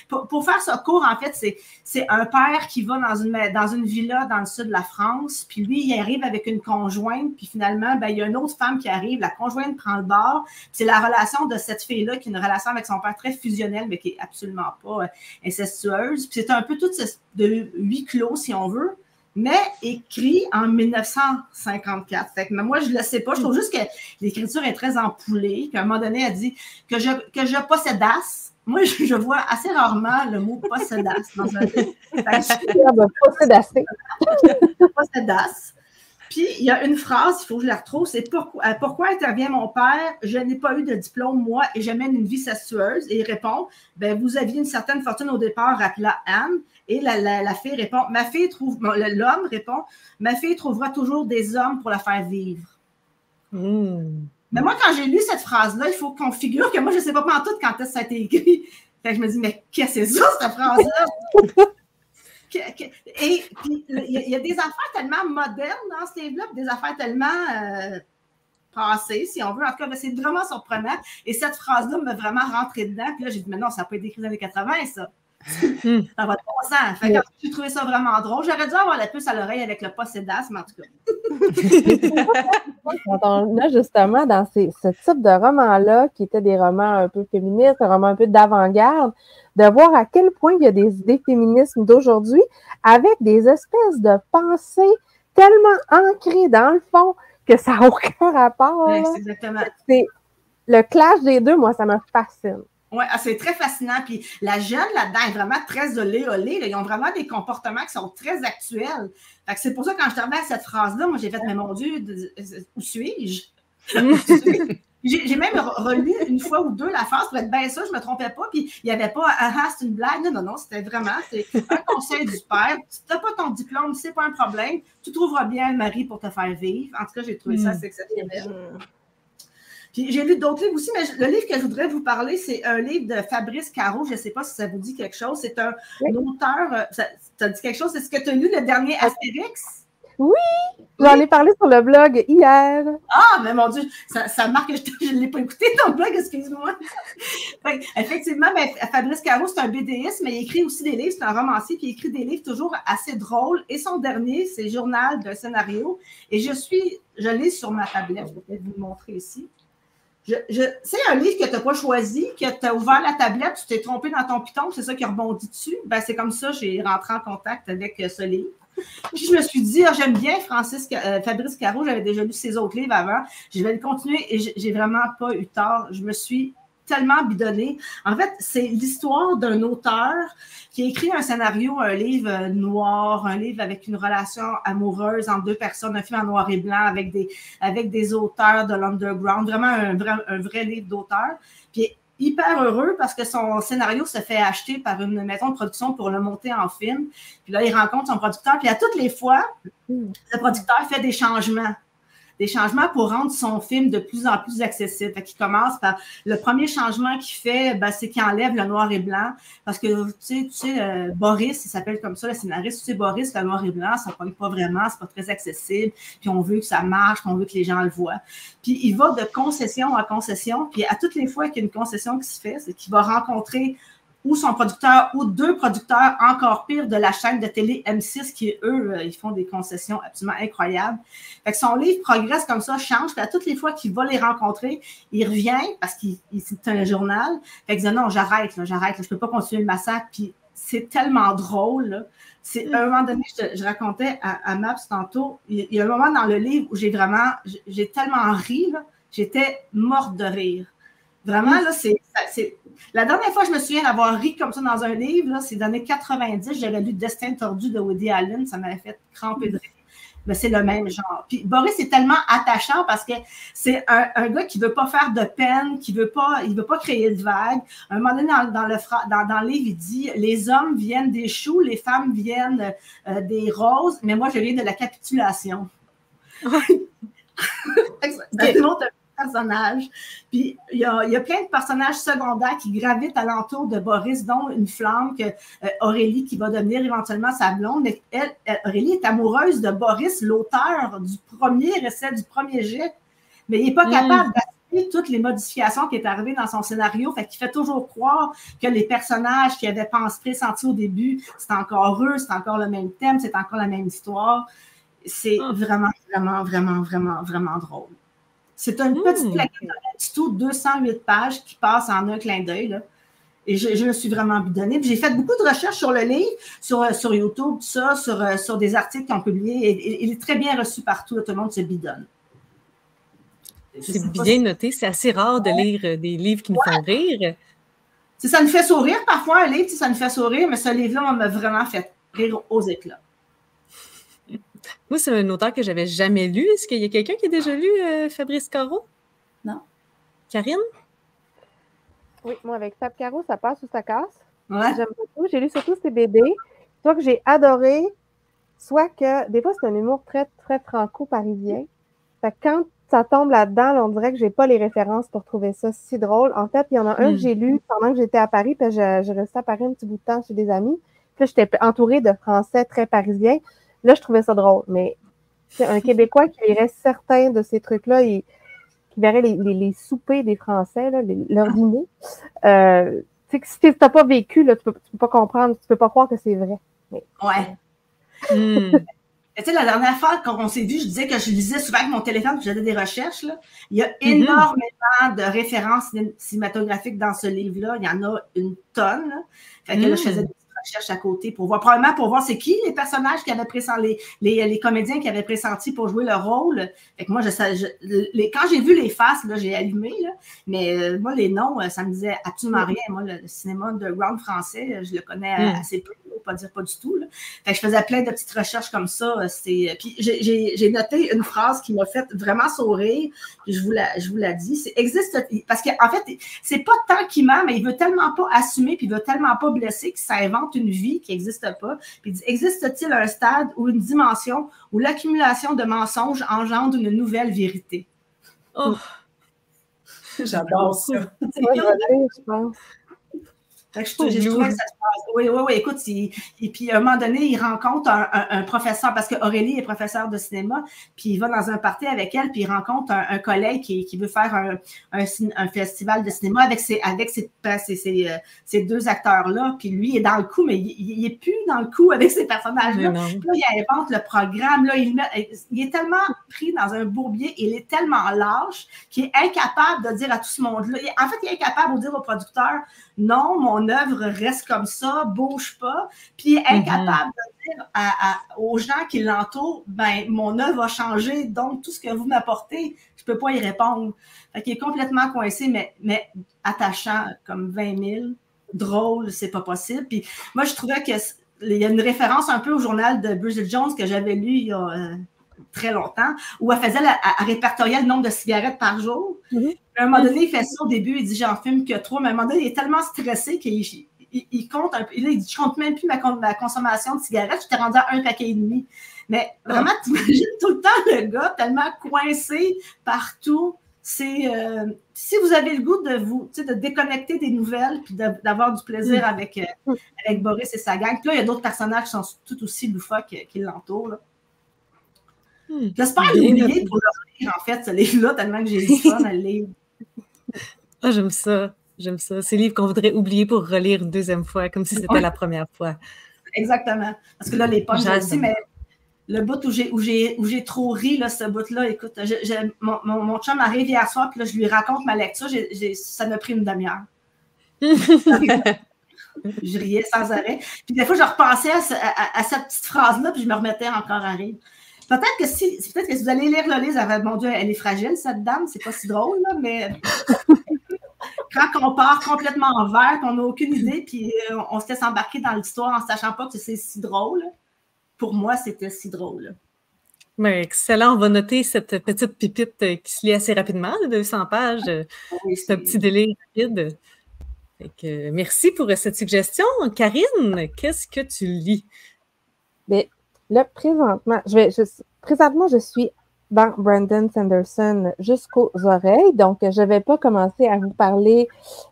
Speaker 2: Pour, faire ce cours, en fait, c'est, un père qui va dans une, dans une villa dans le sud de la France, puis lui, il arrive avec une conjointe, puis finalement, ben, il y a une autre femme qui arrive, la conjointe prend le bord. C'est la relation de cette fille-là qui est une relation avec son père très fusionnelle, mais qui est absolument pas euh, incestueuse. Puis c'est un peu tout ce, de huis clos, si on veut mais écrit en 1954. Fait que moi, je ne le sais pas. Je trouve juste que l'écriture est très empoulée. Qu'à un moment donné, elle dit que je, que je possédasse. Moi, je, je vois assez rarement le mot possédasse dans un
Speaker 5: Ah, ben, d'assez.
Speaker 2: possédasse. Puis, il y a une phrase, il faut que je la retrouve, c'est pourquoi, euh, pourquoi intervient mon père? Je n'ai pas eu de diplôme, moi, et je mène une vie sastueuse. Et il répond, ben, vous aviez une certaine fortune au départ, appela Anne. Et la, la, la fille répond, ma fille trouve, l'homme répond, ma fille trouvera toujours des hommes pour la faire vivre.
Speaker 1: Hmm.
Speaker 2: Mais moi, quand j'ai lu cette phrase-là, il faut qu'on figure que moi, je ne sais pas en tout quand est-ce que ça a été écrit. Fait que je me dis, mais qu'est-ce que c'est ça, cette phrase-là? Et puis, il y, a- des affaires tellement modernes dans ce livre-là, des affaires tellement euh, passées, si on veut. En tout cas, c'est vraiment surprenant. Et cette phrase-là m'a vraiment rentré dedans. Puis là, j'ai dit, mais non, ça n'a pas été écrit dans les années 80, ça. Ça va de bon sens. Fait que j'ai trouvé ça vraiment drôle. J'aurais dû avoir la puce à l'oreille avec le possédas, mais en tout cas.
Speaker 5: Quand on a justement dans ces, ce type de romans-là, qui étaient des romans un peu féministes, un roman un peu d'avant-garde, de voir à quel point il y a des idées féminisme d'aujourd'hui avec des espèces de pensées tellement ancrées dans le fond que ça n'a aucun rapport.
Speaker 2: Ouais,
Speaker 5: là.
Speaker 2: c'est exactement.
Speaker 5: C'est le clash des deux, moi, ça me fascine.
Speaker 2: Oui, c'est très fascinant. Puis la jeune là-dedans est vraiment très olé olé. là. Ils ont vraiment des comportements qui sont très actuels. Fait que c'est pour ça que quand je suis arrivée à cette phrase-là, moi j'ai fait, mais mon Dieu, de- où suis-je? J'ai j'ai même re- relu une fois ou deux la phrase pour être bien sûr, je ne me trompais pas. Puis il n'y avait pas ah ah, c'est une blague. Non, non, non, c'était vraiment c'est un conseil du père. Si tu n'as pas ton diplôme, c'est pas un problème. Tu trouveras bien un mari pour te faire vivre. En tout cas, j'ai trouvé ça
Speaker 1: Mm.
Speaker 2: assez exceptionnel. Puis j'ai lu d'autres livres aussi, mais le livre que je voudrais vous parler, c'est un livre de Fabrice Caro. Je ne sais pas si ça vous dit quelque chose. C'est un
Speaker 5: Oui.
Speaker 2: auteur. euh, Ça, ça dit quelque chose? Est-ce que tu as lu le dernier Astérix?
Speaker 5: J'en ai parlé sur le blog hier.
Speaker 2: Ah, mais mon Dieu, ça, ça marque que je ne l'ai pas écouté ton blog, excuse-moi. Effectivement, ben, Fabrice Caro, c'est un BDiste, mais il écrit aussi des livres, c'est un romancier, puis il écrit des livres toujours assez drôles. Et son dernier, c'est Journal d'un scénario. Et je suis, je l'ai sur ma tablette, je vais peut-être vous le montrer ici. Je, c'est un livre que tu n'as pas choisi, que tu as ouvert la tablette, tu t'es trompé dans ton piton, c'est ça qui rebondit dessus? Ben, c'est comme ça, j'ai rentré en contact avec euh, ce livre. Puis je me suis dit, ah, j'aime bien Francis, euh, Fabrice Caro, j'avais déjà lu ses autres livres avant, je vais le continuer et j'ai vraiment pas eu tort. Je me suis tellement bidonnée. En fait, c'est l'histoire d'un auteur qui a écrit un scénario, un livre noir, un livre avec une relation amoureuse entre deux personnes, un film en noir et blanc avec des, avec des auteurs de l'underground, vraiment un vrai, un vrai livre d'auteur. Puis hyper heureux parce que son scénario se fait acheter par une maison de production pour le monter en film. Puis là, il rencontre son producteur. Puis à toutes les fois, le producteur fait des changements des changements pour rendre son film de plus en plus accessible. Fait qu'il commence par le premier changement qu'il fait, ben, c'est qu'il enlève le noir et blanc. Parce que tu sais, tu sais, euh, Boris, il s'appelle comme ça, le scénariste, tu sais, Boris, le noir et blanc, ça ne pas vraiment, c'est pas très accessible. Puis on veut que ça marche, on veut que les gens le voient. Puis il va de concession à concession. Puis à toutes les fois qu'il y a une concession qui se fait, c'est qu'il va rencontrer ou son producteur ou deux producteurs encore pire de la chaîne de télé M6 qui, eux, euh, ils font des concessions absolument incroyables. Fait que son livre progresse comme ça, change, puis à toutes les fois qu'il va les rencontrer, il revient parce qu'il c'est un journal. Fait qu'il dit non, j'arrête, j'arrête, je peux pas continuer le massacre. Puis c'est tellement drôle. C'est un moment donné, je, racontais à, Maps tantôt, il, y a un moment dans le livre où j'ai vraiment, j'ai tellement ri, j'étais morte de rire. Vraiment, là, c'est la dernière fois que je me souviens d'avoir ri comme ça dans un livre, c'est dans les années 90. J'avais lu Destin tordu de Woody Allen. Ça m'avait fait cramper de rire. Mais c'est le même genre. Puis Boris est tellement attachant parce que c'est un, gars qui veut pas faire de peine, qui veut pas, il veut pas créer de vagues. Un moment donné, dans, le, dans, dans, le livre, il dit Les hommes viennent des choux, les femmes viennent euh, des roses, mais moi, je viens de la capitulation. personnages. Puis il y, a, plein de personnages secondaires qui gravitent alentour de Boris, dont une flamme que euh, Aurélie, qui va devenir éventuellement sa blonde. Mais elle, Aurélie est amoureuse de Boris, l'auteur du premier essai, du premier jet. Mais il n'est pas mm. capable d'assumer toutes les modifications qui est arrivées dans son scénario. Fait qu'il fait toujours croire que les personnages qu'il avait pensé, pressentis au début, c'est encore eux, c'est encore le même thème, c'est encore la même histoire. C'est ah. vraiment, vraiment, vraiment, vraiment, vraiment drôle. C'est une petite hmm. plaquette de tout, 208 pages qui passe en un clin d'œil. Et je, me suis vraiment bidonnée. J'ai fait beaucoup de recherches sur le livre, sur, euh, sur YouTube, tout ça, sur, euh, sur des articles qui ont publié. Et, il est très bien reçu partout. Tout le monde se bidonne.
Speaker 1: C'est bien noté. C'est assez rare de lire euh, des livres qui nous font rire.
Speaker 2: ça nous fait sourire parfois, un livre, ça nous fait sourire, mais ce livre-là m'a vraiment fait rire aux éclats.
Speaker 1: Moi, c'est un auteur que j'avais jamais lu. Est-ce qu'il y a quelqu'un qui a déjà lu euh, Fabrice Caro?
Speaker 2: Non.
Speaker 1: Karine?
Speaker 5: Oui, moi, avec Fab Caro, ça passe ou ça casse. J'aime beaucoup. J'ai lu surtout ses BD. Soit que j'ai adoré, soit que des fois, c'est un humour très, très franco-parisien. quand ça tombe là-dedans, on dirait que j'ai pas les références pour trouver ça si drôle. En fait, il y en a un que hmm. j'ai lu pendant que j'étais à Paris, puis j'ai resté à Paris un petit bout de temps chez des amis. Puis j'étais entourée de Français très parisiens. Là, je trouvais ça drôle, mais un Québécois qui irait certain de ces trucs-là, qui verrait les, les, soupers des Français, là, leur dîner, euh, si tu n'as pas vécu, là, tu ne peux, pas comprendre, tu ne peux pas croire que c'est vrai.
Speaker 2: Ouais. Hmm. Tu sais, la dernière fois qu'on s'est vu, je disais que je lisais souvent avec mon téléphone, que j'avais des recherches. Là. Il y a mm-hmm. énormément de références cinématographiques dans ce livre-là. Il y en a une tonne. Fait que là, je faisais hmm cherche à côté pour voir, probablement pour voir c'est qui les personnages qui avaient pressenti, les, les, comédiens qui avaient pressenti pour jouer le rôle. Fait que moi, je, les, quand j'ai vu les faces, là, j'ai allumé, là, mais euh, moi, les noms, euh, ça me disait absolument rien. Moi, le, cinéma de ground français, je le connais hmm. assez peu pas dire pas du tout. Fait que je faisais plein de petites recherches comme ça. Euh, puis j'ai noté une phrase qui m'a fait vraiment sourire. je vous la, je vous la dis. C'est existe. Parce qu'en fait, c'est pas tant qu'il ment, mais il veut tellement pas assumer, puis il veut tellement pas blesser que ça invente une vie qui n'existe pas. Puis il dit existe-t-il un stade ou une dimension où l'accumulation de mensonges engendre une nouvelle vérité?
Speaker 6: Oh. J'adore ça.
Speaker 5: je pense.
Speaker 2: Fait que je, j'ai trouvé que ça se passe. Oui, oui, oui. Écoute, il- et puis à un moment donné, il rencontre un, un- un professeur, parce que Aurélie est professeure de cinéma, puis il va dans un party avec elle, puis il rencontre un, un collègue qui, qui veut faire un, festival de cinéma avec ses, avec ses, ben, ses, ses, euh, ces deux acteurs-là. Puis lui il est dans le coup, mais il, il est plus dans le coup avec ces personnages-là. Là, il invente le programme. Là, il, il est tellement pris dans un bourbier, il est tellement lâche qu'il est incapable de dire à tout ce monde-là. En fait, il est incapable de dire au producteur non, mon œuvre reste comme ça, bouge pas. Puis incapable de dire à- à- aux gens qui l'entourent ben, mon œuvre a changé, donc tout ce que vous m'apportez, je peux pas y répondre. Fait qu'il est complètement coincé, mais, mais attachant, comme 20 000. Drôle, c'est pas possible. Puis moi, je trouvais que il y a une référence un peu au journal de Bridget Jones que j'avais lu il y a euh, très longtemps, où elle faisait, la- elle répertoriait le nombre de cigarettes par jour.
Speaker 5: Mhm.
Speaker 2: À un moment donné, il fait ça au début, il dit j'en fume que trois, mais à un moment donné, il est tellement stressé qu'il il, il compte un peu. Là, il dit je compte même plus ma, con- ma consommation de cigarettes, j'étais rendu à un paquet et demi. Mais vraiment, tu imagines tout le temps le gars tellement coincé partout. C'est euh, si vous avez le goût de vous, de déconnecter des nouvelles puis d'avoir du plaisir avec, euh, avec Boris et sa gang. Puis là, il y a d'autres personnages qui sont tout aussi loufoques euh, qui l'entourent.
Speaker 1: Hmm.
Speaker 2: J'espère l'oublier pour le lire, en fait, ce livre-là, tellement que j'ai du fun à le lire.
Speaker 1: Ah, j'aime ça. J'aime ça. Ces livres qu'on voudrait oublier pour relire une deuxième fois, comme si c'était
Speaker 2: Ouais.
Speaker 1: la première fois.
Speaker 2: Exactement. Parce que là, les pommes, aussi, mais le bout où j'ai, où j'ai, où j'ai trop ri, là, ce bout-là, écoute, j'ai- j'ai- mon, mon, mon chum arrive hier soir, puis là, je lui raconte ma lecture, j'ai, ça m'a pris une demi-heure. je riais sans arrêt. Puis des fois, je repensais à, ce- à- à- à cette petite phrase-là, puis je me remettais encore à rire. Peut-être que si, peut-être que si vous allez lire le livre, vous allez, mon Dieu, elle est fragile, cette dame, c'est pas si drôle, là, mais quand on part complètement en vert, qu'on n'a aucune idée, puis euh, on se laisse embarquer dans l'histoire en sachant pas que c'est si drôle, pour moi, c'était si drôle.
Speaker 1: Mais excellent. On va noter cette petite pipite euh, qui se lit assez rapidement, de 200 pages. Euh,
Speaker 2: Oui,
Speaker 1: C'est un petit délai rapide. Fait que, merci pour cette suggestion. Karine, qu'est-ce que tu lis?
Speaker 5: Mais là, présentement, je vais, je, présentement, je suis dans Brandon Sanderson jusqu'aux oreilles. Donc, je ne vais pas commencer à vous parler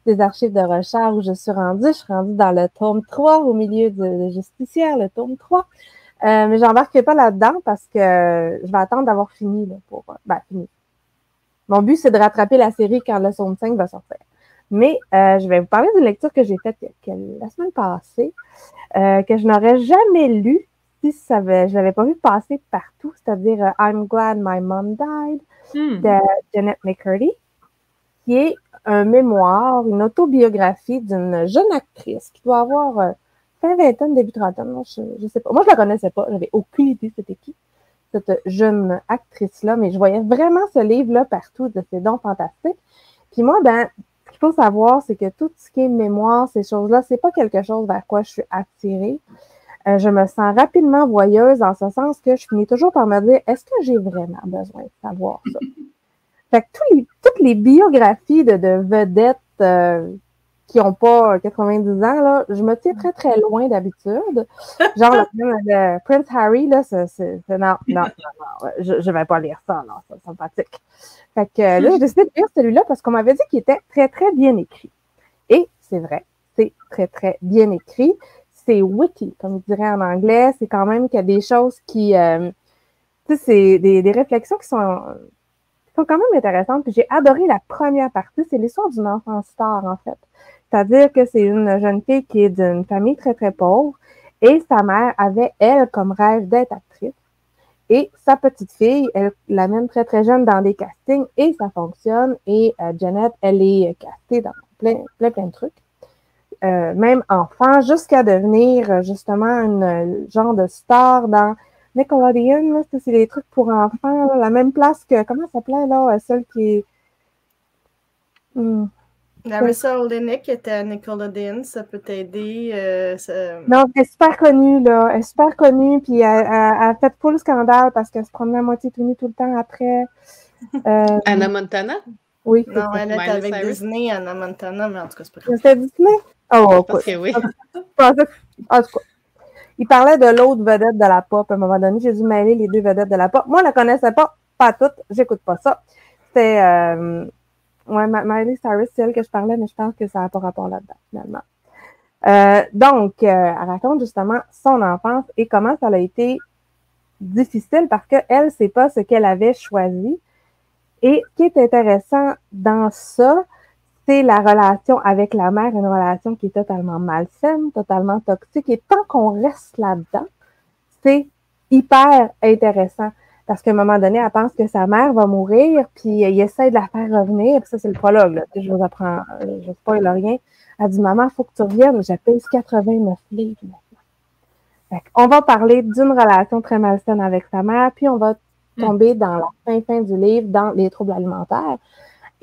Speaker 5: des archives de Rochard où je suis rendue. Je suis rendue dans le tome 3, au milieu de, de Justicière, le tome 3. Euh, mais j'embarque pas là-dedans parce que je vais attendre d'avoir fini là, pour. Ben, fini. Mon but, c'est de rattraper la série quand le tome 5 va sortir. Mais euh, je vais vous parler d'une lecture que j'ai faite la semaine passée, euh, que je n'aurais jamais lue si ça avait, je ne l'avais pas vu passer partout, c'est-à-dire euh, I'm Glad My Mom Died
Speaker 1: Hmm.
Speaker 5: de Janet McCurdy, qui est un mémoire, une autobiographie d'une jeune actrice qui doit avoir euh, fin vingtaine, début trentaine, je, je sais pas. Moi, je la connaissais pas, j'avais aucune idée c'était qui, cette jeune actrice-là, mais je voyais vraiment ce livre-là partout, de ces dons fantastiques. Puis moi, ben, ce qu'il faut savoir, c'est que tout ce qui est mémoire, ces choses-là, c'est pas quelque chose vers quoi je suis attirée. Euh, je me sens rapidement voyeuse en ce sens que je finis toujours par me dire est-ce que j'ai vraiment besoin de savoir ça? fait que tous les, toutes les biographies de, de vedettes euh, qui n'ont pas 90 ans, là, je me tiens très très loin d'habitude. Genre le, le Prince Harry, là, c'est, non, non, non, non, je, je vais pas lire ça, non, c'est sympathique. Fait que là, j'ai décidé de lire celui-là parce qu'on m'avait dit qu'il était très très bien écrit. Et c'est vrai, c'est très très bien écrit c'est witty, comme je dirais en anglais. C'est quand même qu'il y a des choses qui. euh, tu sais, c'est des, des réflexions qui sont, qui sont quand même intéressantes. Puis j'ai adoré la première partie. C'est l'histoire d'une enfant star, en fait. C'est-à-dire que c'est une jeune fille qui est d'une famille très, très pauvre et sa mère avait, elle, comme rêve d'être actrice. Et sa petite fille, elle l'amène très, très jeune dans des castings et ça fonctionne. Et euh, Janet, elle est castée dans plein, plein, plein de trucs euh, même enfant, jusqu'à devenir euh, justement une euh, genre de star dans Nickelodeon. C'est des trucs pour enfants, là, la même place que, comment ça s'appelait là, celle qui est. Hmm.
Speaker 3: Larissa Olenek était à Nickelodeon, ça peut t'aider. euh, ça-
Speaker 5: Non, elle est super connue, là. Elle est super connue, puis elle, elle- elle a fait full scandale parce qu'elle se promenait à moitié tout tout le temps après. Euh,
Speaker 4: Anna Montana?
Speaker 5: oui, c'est
Speaker 3: Non, elle était avec. Disney, Anna Montana, mais en tout cas, c'est pas grave.
Speaker 5: C'était Disney? Oh,
Speaker 4: que oui.
Speaker 5: En tout cas, il parlait de l'autre vedette de la pop. À un moment donné, j'ai dû mêler les deux vedettes de la pop. Moi, je la connaissais pas, pas toutes. J'écoute pas ça. C'était, euh, ouais, Miley Cyrus, c'est elle que je parlais, mais je pense que ça n'a pas rapport là-dedans, finalement. Euh, donc, euh, elle raconte justement son enfance et comment ça a été difficile parce qu'elle, c'est pas ce qu'elle avait choisi. Et ce qui est intéressant dans ça, c'est la relation avec la mère, une relation qui est totalement malsaine, totalement toxique. Et tant qu'on reste là-dedans, c'est hyper intéressant. Parce qu'à un moment donné, elle pense que sa mère va mourir, puis il essaie de la faire revenir. Puis ça, c'est le prologue. Là. Je vous apprends, je ne spoil rien. Elle dit Maman, il faut que tu reviennes. J'appelle 89 livres on va parler d'une relation très malsaine avec sa mère, puis on va tomber dans la fin, fin du livre, dans les troubles alimentaires.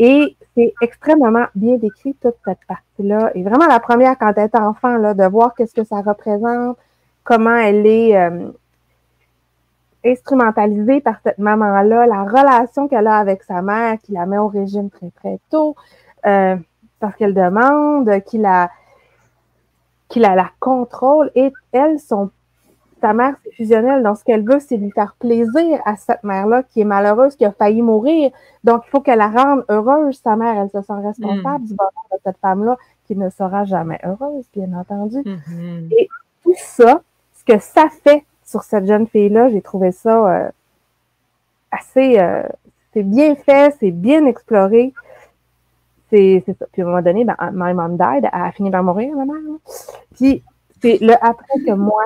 Speaker 5: Et c'est extrêmement bien décrit toute cette partie-là. Et vraiment la première quand elle est enfant, là, de voir qu'est-ce que ça représente, comment elle est euh, instrumentalisée par cette maman-là, la relation qu'elle a avec sa mère, qui la met au régime très, très tôt, euh, parce qu'elle demande, qu'il la, la contrôle. Et elle, son ta mère, c'est fusionnel. Donc, ce qu'elle veut, c'est lui faire plaisir à cette mère-là qui est malheureuse, qui a failli mourir. Donc, il faut qu'elle la rende heureuse, sa mère. Elle se sent responsable du bonheur de cette femme-là qui ne sera jamais heureuse, bien entendu.
Speaker 1: Mhm.
Speaker 5: Et tout ça, ce que ça fait sur cette jeune fille-là, j'ai trouvé ça euh, assez... Euh, c'est bien fait, c'est bien exploré. C'est ça. Puis à un moment donné, ben, my mom died, elle a fini par mourir, ma mère. Puis c'est le après que moi,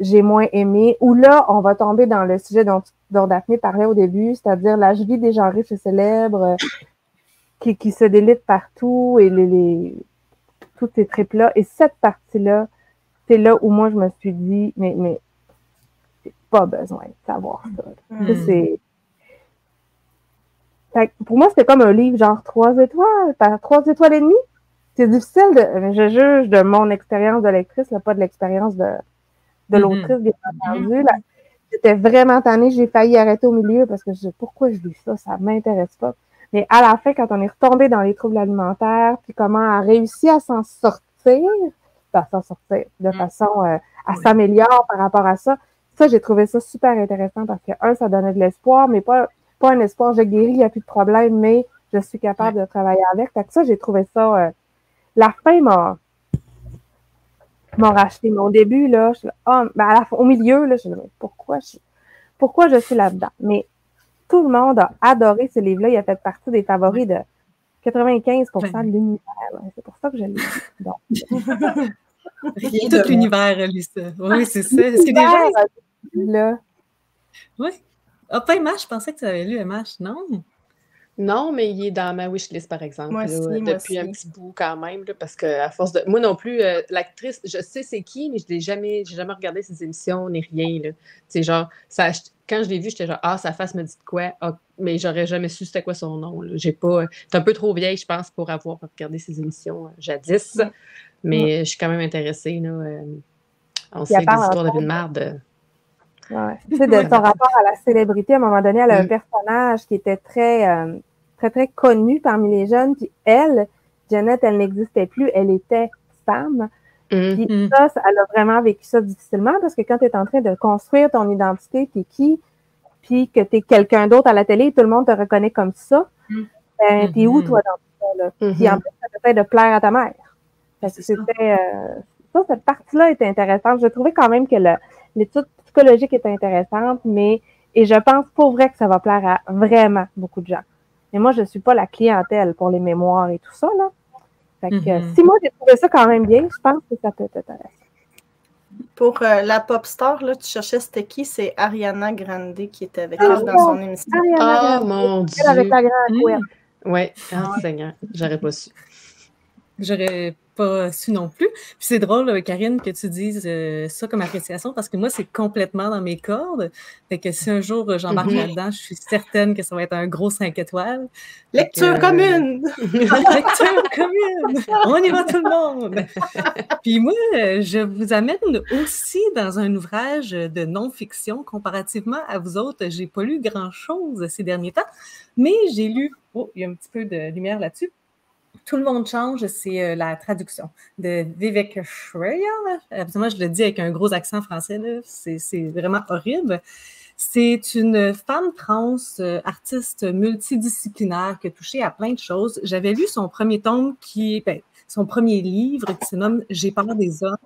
Speaker 5: j'ai moins aimé. Ou là, on va tomber dans le sujet dont, dont Daphné parlait au début, c'est-à-dire la vie des gens riches et célèbres euh, qui, qui se délitent partout et les, les toutes ces tripes-là. Et cette partie-là, c'est là où moi je me suis dit, mais, mais c'est pas besoin de savoir ça.
Speaker 1: Mm.
Speaker 5: C'est. Pour moi, c'était comme un livre genre trois étoiles, par trois étoiles et demie. C'est difficile de. Je juge de mon expérience de lectrice, pas de l'expérience de, de l'autrice, bien entendu. Là, J'étais vraiment tannée, j'ai failli arrêter au milieu parce que je disais pourquoi je lis ça, ça m'intéresse pas. Mais à la fin, quand on est retombé dans les troubles alimentaires, puis comment elle a réussi à s'en sortir, à s'en sortir de façon euh, à
Speaker 2: Oui.
Speaker 5: s'améliorer par rapport à ça, ça, j'ai trouvé ça super intéressant parce que, un, ça donnait de l'espoir, mais pas, pas un espoir, j'ai guéri, il n'y a plus de problème, mais je suis capable de travailler avec. Fait que ça, j'ai trouvé ça. euh, la fin m'a m'a racheté. Mais au début, là, je, ah, ben à la fin- au milieu, là, je me dis, mais pourquoi je, pourquoi je suis là-dedans? Mais tout le monde a adoré ce livre-là. Il a fait partie des favoris de 95% de l'univers. C'est pour ça que je l'ai lu. Donc,
Speaker 2: Rien
Speaker 1: Tout
Speaker 2: de
Speaker 1: l'univers lit ça. Oui, c'est ça. Est-ce qu'il y a des gens.
Speaker 5: l'univers, là,
Speaker 1: Oui. Ah, pas MH, je pensais que tu avais lu MH, non?
Speaker 4: Non, mais il est dans ma wishlist, par exemple,
Speaker 3: Moi
Speaker 4: là,
Speaker 3: aussi, moi
Speaker 4: depuis un
Speaker 3: aussi.
Speaker 4: petit bout quand même, là, parce que à force de. Moi non plus, euh, l'actrice, je sais c'est qui, mais je l'ai jamais, j'ai jamais regardé ses émissions ni rien. Là. C'est genre, ça, quand je l'ai vu, j'étais genre, ah, sa face me dit de quoi, Ah, mais j'aurais jamais su c'était quoi son nom. là. J'ai pas. T'es un peu trop vieille, je pense, pour avoir regardé ses émissions euh, jadis, mais je suis quand même intéressée. Là, euh, on
Speaker 5: Puis
Speaker 4: sait que des histoires de vie de merde.
Speaker 5: Ouais. Tu sais, de son rapport à la célébrité, à un moment donné, elle a un
Speaker 4: Mm.
Speaker 5: personnage qui était très, euh, très, très connu parmi les jeunes. Puis elle, Janet, elle n'existait plus. Elle était femme.
Speaker 4: Hum,
Speaker 5: Puis
Speaker 1: Mm.
Speaker 5: ça, ça- elle a vraiment vécu ça difficilement parce que quand tu es en train de construire ton identité, t'es qui, puis que tu es quelqu'un d'autre à la télé, tout le monde te reconnaît comme ça,
Speaker 2: Mm.
Speaker 5: ben, t'es où, toi, dans tout ça, là? Puis en plus, ça essaie de plaire à ta mère. Parce que c'était... euh, ça, cette partie-là était intéressante. Je trouvais quand même que l'étude psychologique était intéressante, mais... Et je pense pour vrai que ça va plaire à vraiment beaucoup de gens. Mais moi, je suis pas la clientèle pour les mémoires et tout ça, là. Fait que
Speaker 1: Mhm.
Speaker 5: si moi, j'ai trouvé ça quand même bien, je pense que ça peut être intéressant.
Speaker 3: Pour euh, la pop star, là, tu cherchais c'était qui? C'est Ariana Grande qui était avec
Speaker 5: Ah,
Speaker 3: elle dans son émission.
Speaker 5: Ariana
Speaker 4: Oh
Speaker 5: Grande,
Speaker 4: mon
Speaker 5: elle avec
Speaker 4: Dieu!
Speaker 5: la grande.
Speaker 4: Ouais, ah, Seigneur, j'aurais pas su.
Speaker 1: J'aurais pas su non plus. Puis c'est drôle, euh, Karine, que tu dises euh, ça comme appréciation parce que moi, c'est complètement dans mes cordes. Fait que si un jour euh, j'embarque
Speaker 4: Mhm.
Speaker 1: là-dedans, je suis certaine que ça va être un gros 5 étoiles.
Speaker 3: Lecture commune!
Speaker 1: Lecture commune! On y va tout le monde! Puis moi, je vous amène aussi dans un ouvrage de non-fiction. Comparativement à vous autres, j'ai pas lu grand-chose ces derniers temps, mais j'ai lu... Oh, il y a un petit peu de lumière là-dessus. Tout le monde change, c'est euh, la traduction de Vivek. Euh, Moi, je le dis avec un gros accent français, c'est vraiment horrible. C'est une femme trans, euh, artiste multidisciplinaire qui a touché à plein de choses. J'avais lu son premier tome qui ben, son premier livre qui se nomme J'ai peur des hommes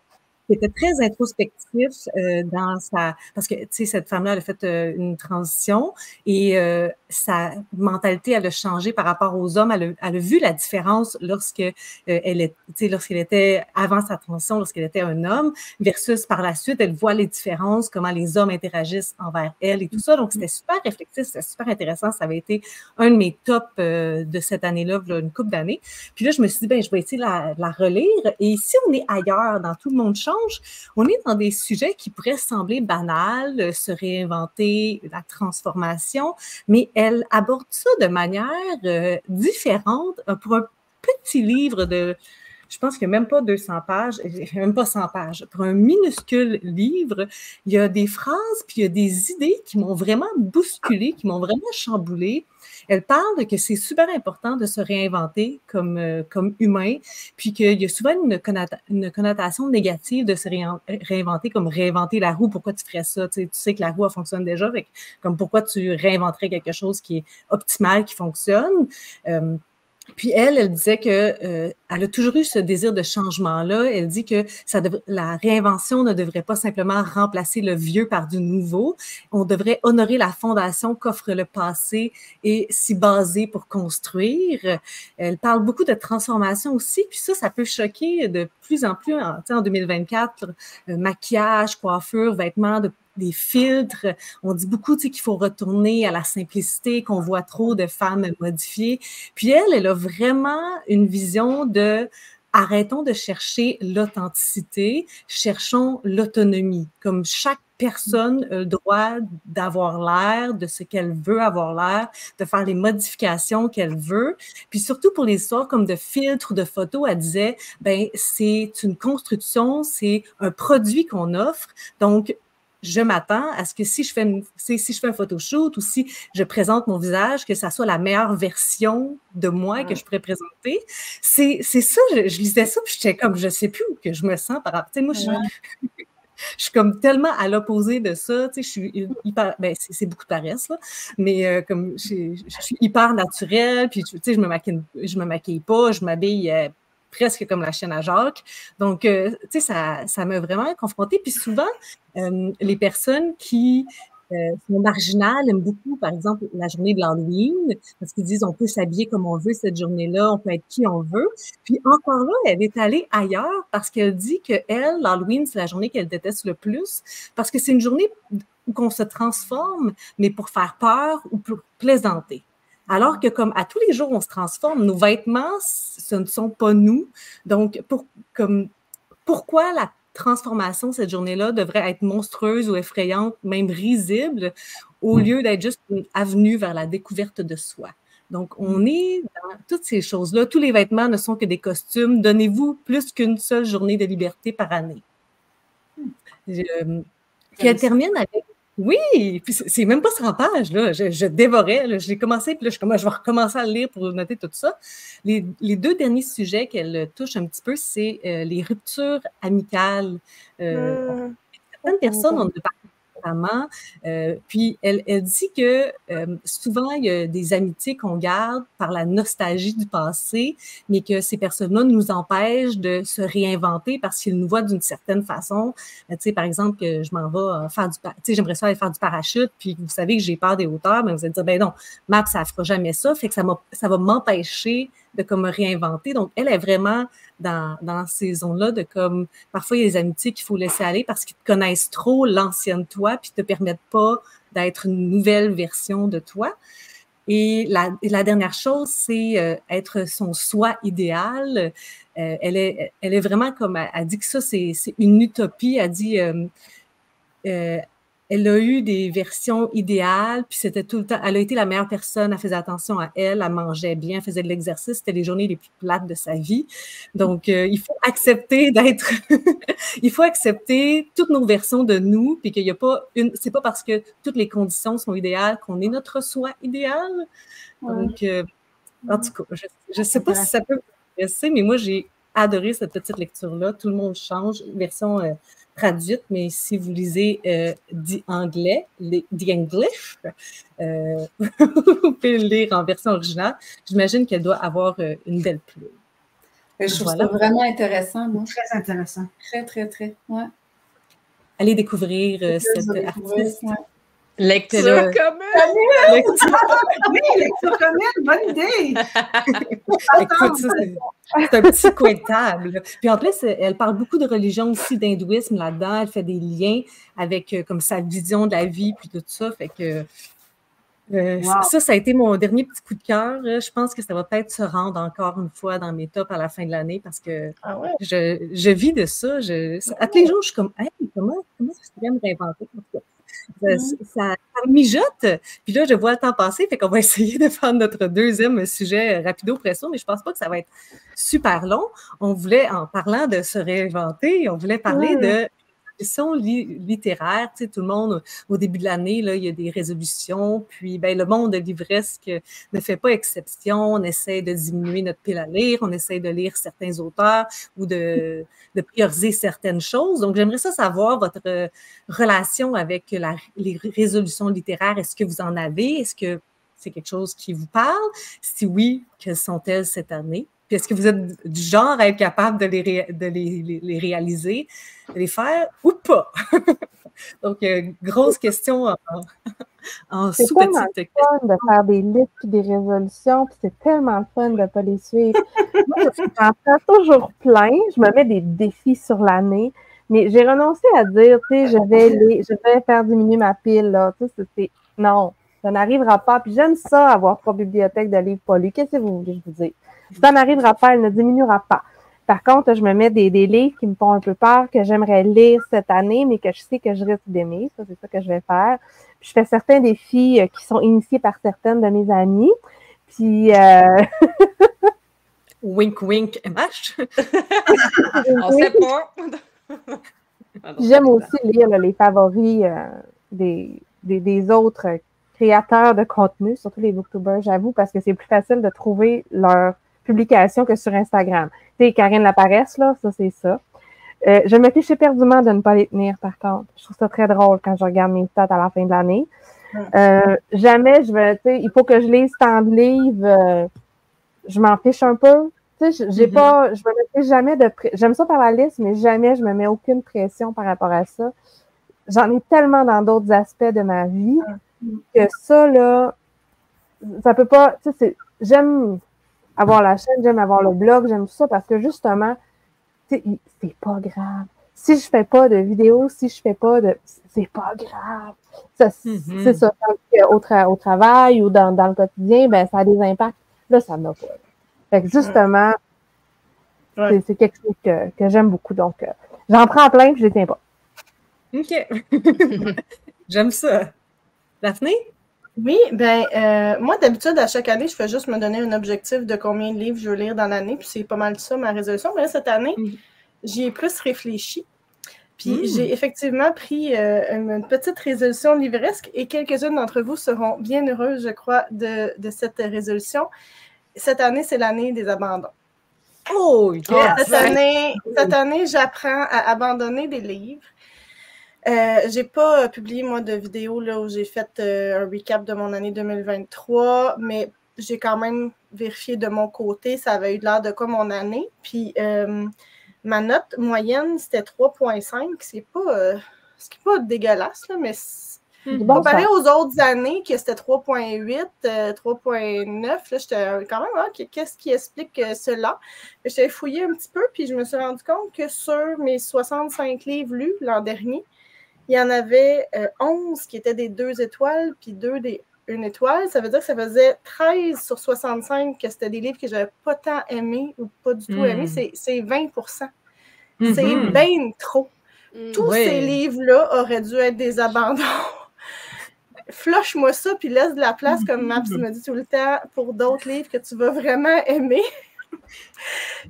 Speaker 1: était très introspectif euh, dans sa parce que tu sais cette femme-là elle a fait euh, une transition et euh, sa mentalité elle a changé par rapport aux hommes. Elle a, elle a vu la différence lorsque euh, elle sais lorsqu'elle était avant sa transition lorsqu'elle était un homme versus par la suite elle voit les différences comment les hommes interagissent envers elle et tout ça. Donc c'était super réflexif c'était super intéressant. Ça avait été un de mes tops de cette année-là une couple d'années. Puis là je me suis dit ben je vais essayer de la, la relire. Et si on est ailleurs dans tout le monde on est dans des sujets qui pourraient sembler banals, euh, se réinventer, la transformation, mais elle aborde ça de manière euh, différente euh, pour un petit livre de, je pense qu'il n'y a même pas 200 pages, même pas 100 pages. Pour un minuscule livre, il y a des phrases, puis il y a des idées qui m'ont vraiment bousculé, qui m'ont vraiment chamboulé. Elle parle que c'est super important de se réinventer comme, euh, comme humain, puis qu'il y a souvent une, connotation négative de se réinventer comme réinventer la roue. Pourquoi tu ferais ça? Tu sais, que la roue fonctionne déjà, comme pourquoi tu réinventerais quelque chose qui est optimal, qui fonctionne. Euh, puis elle, elle disait que euh, elle a toujours eu ce désir de changement-là. Elle dit que ça la réinvention ne devrait pas simplement remplacer le vieux par du nouveau. On devrait honorer la fondation qu'offre le passé et s'y baser pour construire. Elle parle beaucoup de transformation aussi. Puis ça, ça peut choquer de plus en plus en, en 2024. Euh, maquillage, coiffure, vêtements de des filtres. On dit beaucoup qu'il faut retourner à la simplicité, qu'on voit trop de femmes modifiées. Puis elle, elle a vraiment une vision de arrêtons de chercher l'authenticité, cherchons l'autonomie. Comme chaque personne a le droit d'avoir l'air, de ce qu'elle veut avoir l'air, de faire les modifications qu'elle veut. Puis surtout pour les histoires comme de filtres ou de photos, elle disait, ben c'est une construction, c'est un produit qu'on offre. Donc, je m'attends à ce que si je fais une, si, je fais un photoshoot ou si je présente mon visage, que ça soit la meilleure version de moi que je pourrais présenter. C'est, c'est ça, je, lisais ça, puis j'étais comme, je sais plus où que je me sens par rapport. Tu sais, moi, je, je suis comme tellement à l'opposé de ça. Tu sais, je suis hyper. Ben, c'est beaucoup de paresse, là. Mais euh, comme je, je, suis hyper naturelle, puis tu sais, je me maquille, je me maquille pas, je m'habille. Euh, presque comme la chaîne à Jacques. Donc, euh, tu sais, ça, ça m'a vraiment confrontée. Puis souvent, euh, les personnes qui euh, sont marginales aiment beaucoup, par exemple, la journée de l'Halloween, parce qu'ils disent on peut s'habiller comme on veut cette journée-là, on peut être qui on veut. Puis encore là, elle est allée ailleurs parce qu'elle dit que elle, l'Halloween, c'est la journée qu'elle déteste le plus, parce que c'est une journée où on se transforme, mais pour faire peur ou pour plaisanter. Alors que comme à tous les jours, on se transforme, nos vêtements, ce ne sont pas nous. Donc, pour, comme, pourquoi la transformation cette journée-là devrait être monstrueuse ou effrayante, même risible, au lieu d'être juste une avenue vers la découverte de soi? Donc, on mm. est dans toutes ces choses-là. Tous les vêtements ne sont que des costumes. Donnez-vous plus qu'une seule journée de liberté par année. Mm. Euh, puis elle termine avec oui, puis c'est même pas 100 pages, là. Je, dévorais, j'ai commencé, puis là, je, je vais recommencer à le lire pour noter tout ça. Les, deux derniers sujets qu'elle touche un petit peu, c'est euh, les ruptures amicales. Euh, mmh. Certaines personnes ont euh, puis elle, elle, dit que euh, souvent, il y a des amitiés qu'on garde par la nostalgie du passé, mais que ces personnes-là nous empêchent de se réinventer parce qu'ils nous voient d'une certaine façon. Euh, tu sais, par exemple, que je m'en vais faire du... Tu sais, j'aimerais ça aller faire du parachute, puis vous savez que j'ai peur des hauteurs, mais vous allez dire, ben non, Map, ça ne fera jamais ça, fait que ça, ça va m'empêcher de comme me réinventer. Donc, elle est vraiment dans, dans ces zones-là de comme, parfois, il y a des amitiés qu'il faut laisser aller parce qu'ils connaissent trop l'ancienne toi, puis te permettent pas d'être une nouvelle version de toi. Et la, la dernière chose, c'est euh, être son soi idéal. Euh, elle, est, elle est vraiment comme, elle, dit que ça, c'est une utopie. Elle dit, euh elle a eu des versions idéales, puis c'était tout le temps. Elle a été la meilleure personne, elle faisait attention à elle, elle mangeait bien, elle faisait de l'exercice, c'était les journées les plus plates de sa vie. Donc, euh, il faut accepter d'être. il faut accepter toutes nos versions de nous, puis qu'il n'y a pas une. C'est pas parce que toutes les conditions sont idéales qu'on est notre soi idéal. Donc, euh, en tout cas, je ne sais pas si ça peut vous intéresser, mais moi, j'ai adoré cette petite lecture-là. Tout le monde change. Version. Euh, traduite, mais si vous lisez euh, anglais, The English, euh, vous pouvez le lire en version originale. J'imagine qu'elle doit avoir euh, une belle plume.
Speaker 6: Je trouve voilà. ça vraiment intéressant, moi.
Speaker 2: Très intéressant.
Speaker 6: Très, très, très. Ouais.
Speaker 1: Allez découvrir euh, cette artiste. Ouais.
Speaker 4: Lecture commune!
Speaker 2: Lecture... oui, lecture commune, bonne idée!
Speaker 1: Écoute, ça, c'est un petit coin de table. Puis en plus, elle parle beaucoup de religion aussi, d'hindouisme là-dedans. Elle fait des liens avec euh, comme sa vision de la vie, puis tout ça. Fait que euh, wow. Ça, ça a été mon dernier petit coup de cœur. Je pense que ça va peut-être se rendre encore une fois dans mes tops à la fin de l'année parce que
Speaker 2: ah ouais?
Speaker 1: je, je, vis de ça. Je, à tous les jours, je suis comme, hey, comment, comment je pourrais me réinventer? Ça, ça, mijote. Puis là, je vois le temps passer, fait qu'on va essayer de faire notre deuxième sujet rapido presso, mais je pense pas que ça va être super long. On voulait, en parlant de se réinventer, on voulait parler de résolutions li littéraires. Tu sais, tout le monde, au début de l'année, il y a des résolutions. Puis, ben, le monde livresque ne fait pas exception. On essaie de diminuer notre pile à lire. On essaie de lire certains auteurs ou de, de prioriser certaines choses. Donc, j'aimerais ça savoir votre relation avec les résolutions littéraires. Est-ce que vous en avez? Est-ce que c'est quelque chose qui vous parle? Si oui, quelles sont-elles cette année? Puis est-ce que vous êtes du genre à être capable de les, ré, de les, les, les, réaliser, de les faire ou pas? Donc, euh, grosse question en, en sous-petite.
Speaker 5: C'est fun de faire des listes et des résolutions, puis c'est tellement fun de ne pas les suivre. Moi, j'en fais toujours plein. Je me mets des défis sur l'année. Mais j'ai renoncé à dire, tu sais, je vais, les, je vais faire diminuer ma pile, là. Tu sais, c'est, non, ça n'arrivera pas. Puis j'aime ça, avoir trois bibliothèques de livres pas lus. Qu'est-ce que vous voulez que je vous dise? Ça n'arrivera pas, elle ne diminuera pas. Par contre, je me mets des, des, livres qui me font un peu peur, que j'aimerais lire cette année, mais que je sais que je risque d'aimer. Ça, c'est ça que je vais faire. Puis je fais certains défis euh, qui sont initiés par certaines de mes amies. Puis... Euh...
Speaker 1: wink, wink, MH.
Speaker 4: On sait pas.
Speaker 5: J'aime aussi lire là, les favoris euh, des, des, des, autres créateurs de contenu, surtout les booktubers, j'avoue, parce que c'est plus facile de trouver leurs publications que sur Instagram. Tu sais, Karine Laparesse, là, ça, c'est ça. Euh, je me fiche éperdument de ne pas les tenir, par contre. Je trouve ça très drôle quand je regarde mes stats à la fin de l'année. Euh, jamais je vais, tu sais, il faut que je lise tant de livres, euh, je m'en fiche un peu. Tu sais, j'ai mm -hmm. pas, je me mets jamais de, j'aime ça par la liste, mais jamais je me mets aucune pression par rapport à ça. J'en ai tellement dans d'autres aspects de ma vie que ça, là, ça peut pas, tu sais, j'aime avoir la chaîne, j'aime avoir le blog, j'aime ça parce que justement, c'est pas grave. Si je fais pas de vidéos, si je fais pas de. C'est pas grave. Mm -hmm. C'est ça. Au, tra au, travail ou dans, dans, le quotidien, ben, ça a des impacts. Là, ça n'a pas. Fait que justement, ouais. c'est quelque chose que, que j'aime beaucoup. Donc, euh, j'en prends plein et je les tiens pas.
Speaker 1: OK. j'aime ça. Daphné?
Speaker 3: Oui, ben euh, moi d'habitude à chaque année, je fais juste me donner un objectif de combien de livres je veux lire dans l'année, puis c'est pas mal ça ma résolution. Mais là, cette année, mm. j'y ai plus réfléchi. Puis mm. j'ai effectivement pris euh, une petite résolution livresque et quelques-unes d'entre vous seront bien heureuses, je crois, de, de cette résolution. Cette année, c'est l'année des abandons.
Speaker 1: Oh, yes.
Speaker 3: cette année, cette année j'apprends à abandonner des livres. Euh, j'ai pas publié, moi, de vidéo là, où j'ai fait euh, un recap de mon année 2023, mais j'ai quand même vérifié de mon côté, ça avait eu l'air de quoi mon année. Puis euh, ma note moyenne, c'était 3.5. C'est pas, c'est pas dégueulasse, là, mais bon comparé aux autres années, que c'était 3.8, 3.9, j'étais quand même, ah, qu'est-ce qui explique cela? J'étais fouillé un petit peu, puis je me suis rendu compte que sur mes 65 livres lus l'an dernier, il y en avait euh, 11 qui étaient des deux étoiles, puis deux des une étoile. Ça veut dire que ça faisait 13 sur 65 que c'était des livres que je n'avais pas tant aimés ou pas du tout mm. aimés. C'est 20 mm -hmm. C'est bien trop. Mm. Tous oui. ces livres-là auraient dû être des abandons. Flush-moi ça, puis laisse de la place, comme Maps me dit tout le temps, pour d'autres livres que tu vas vraiment aimer.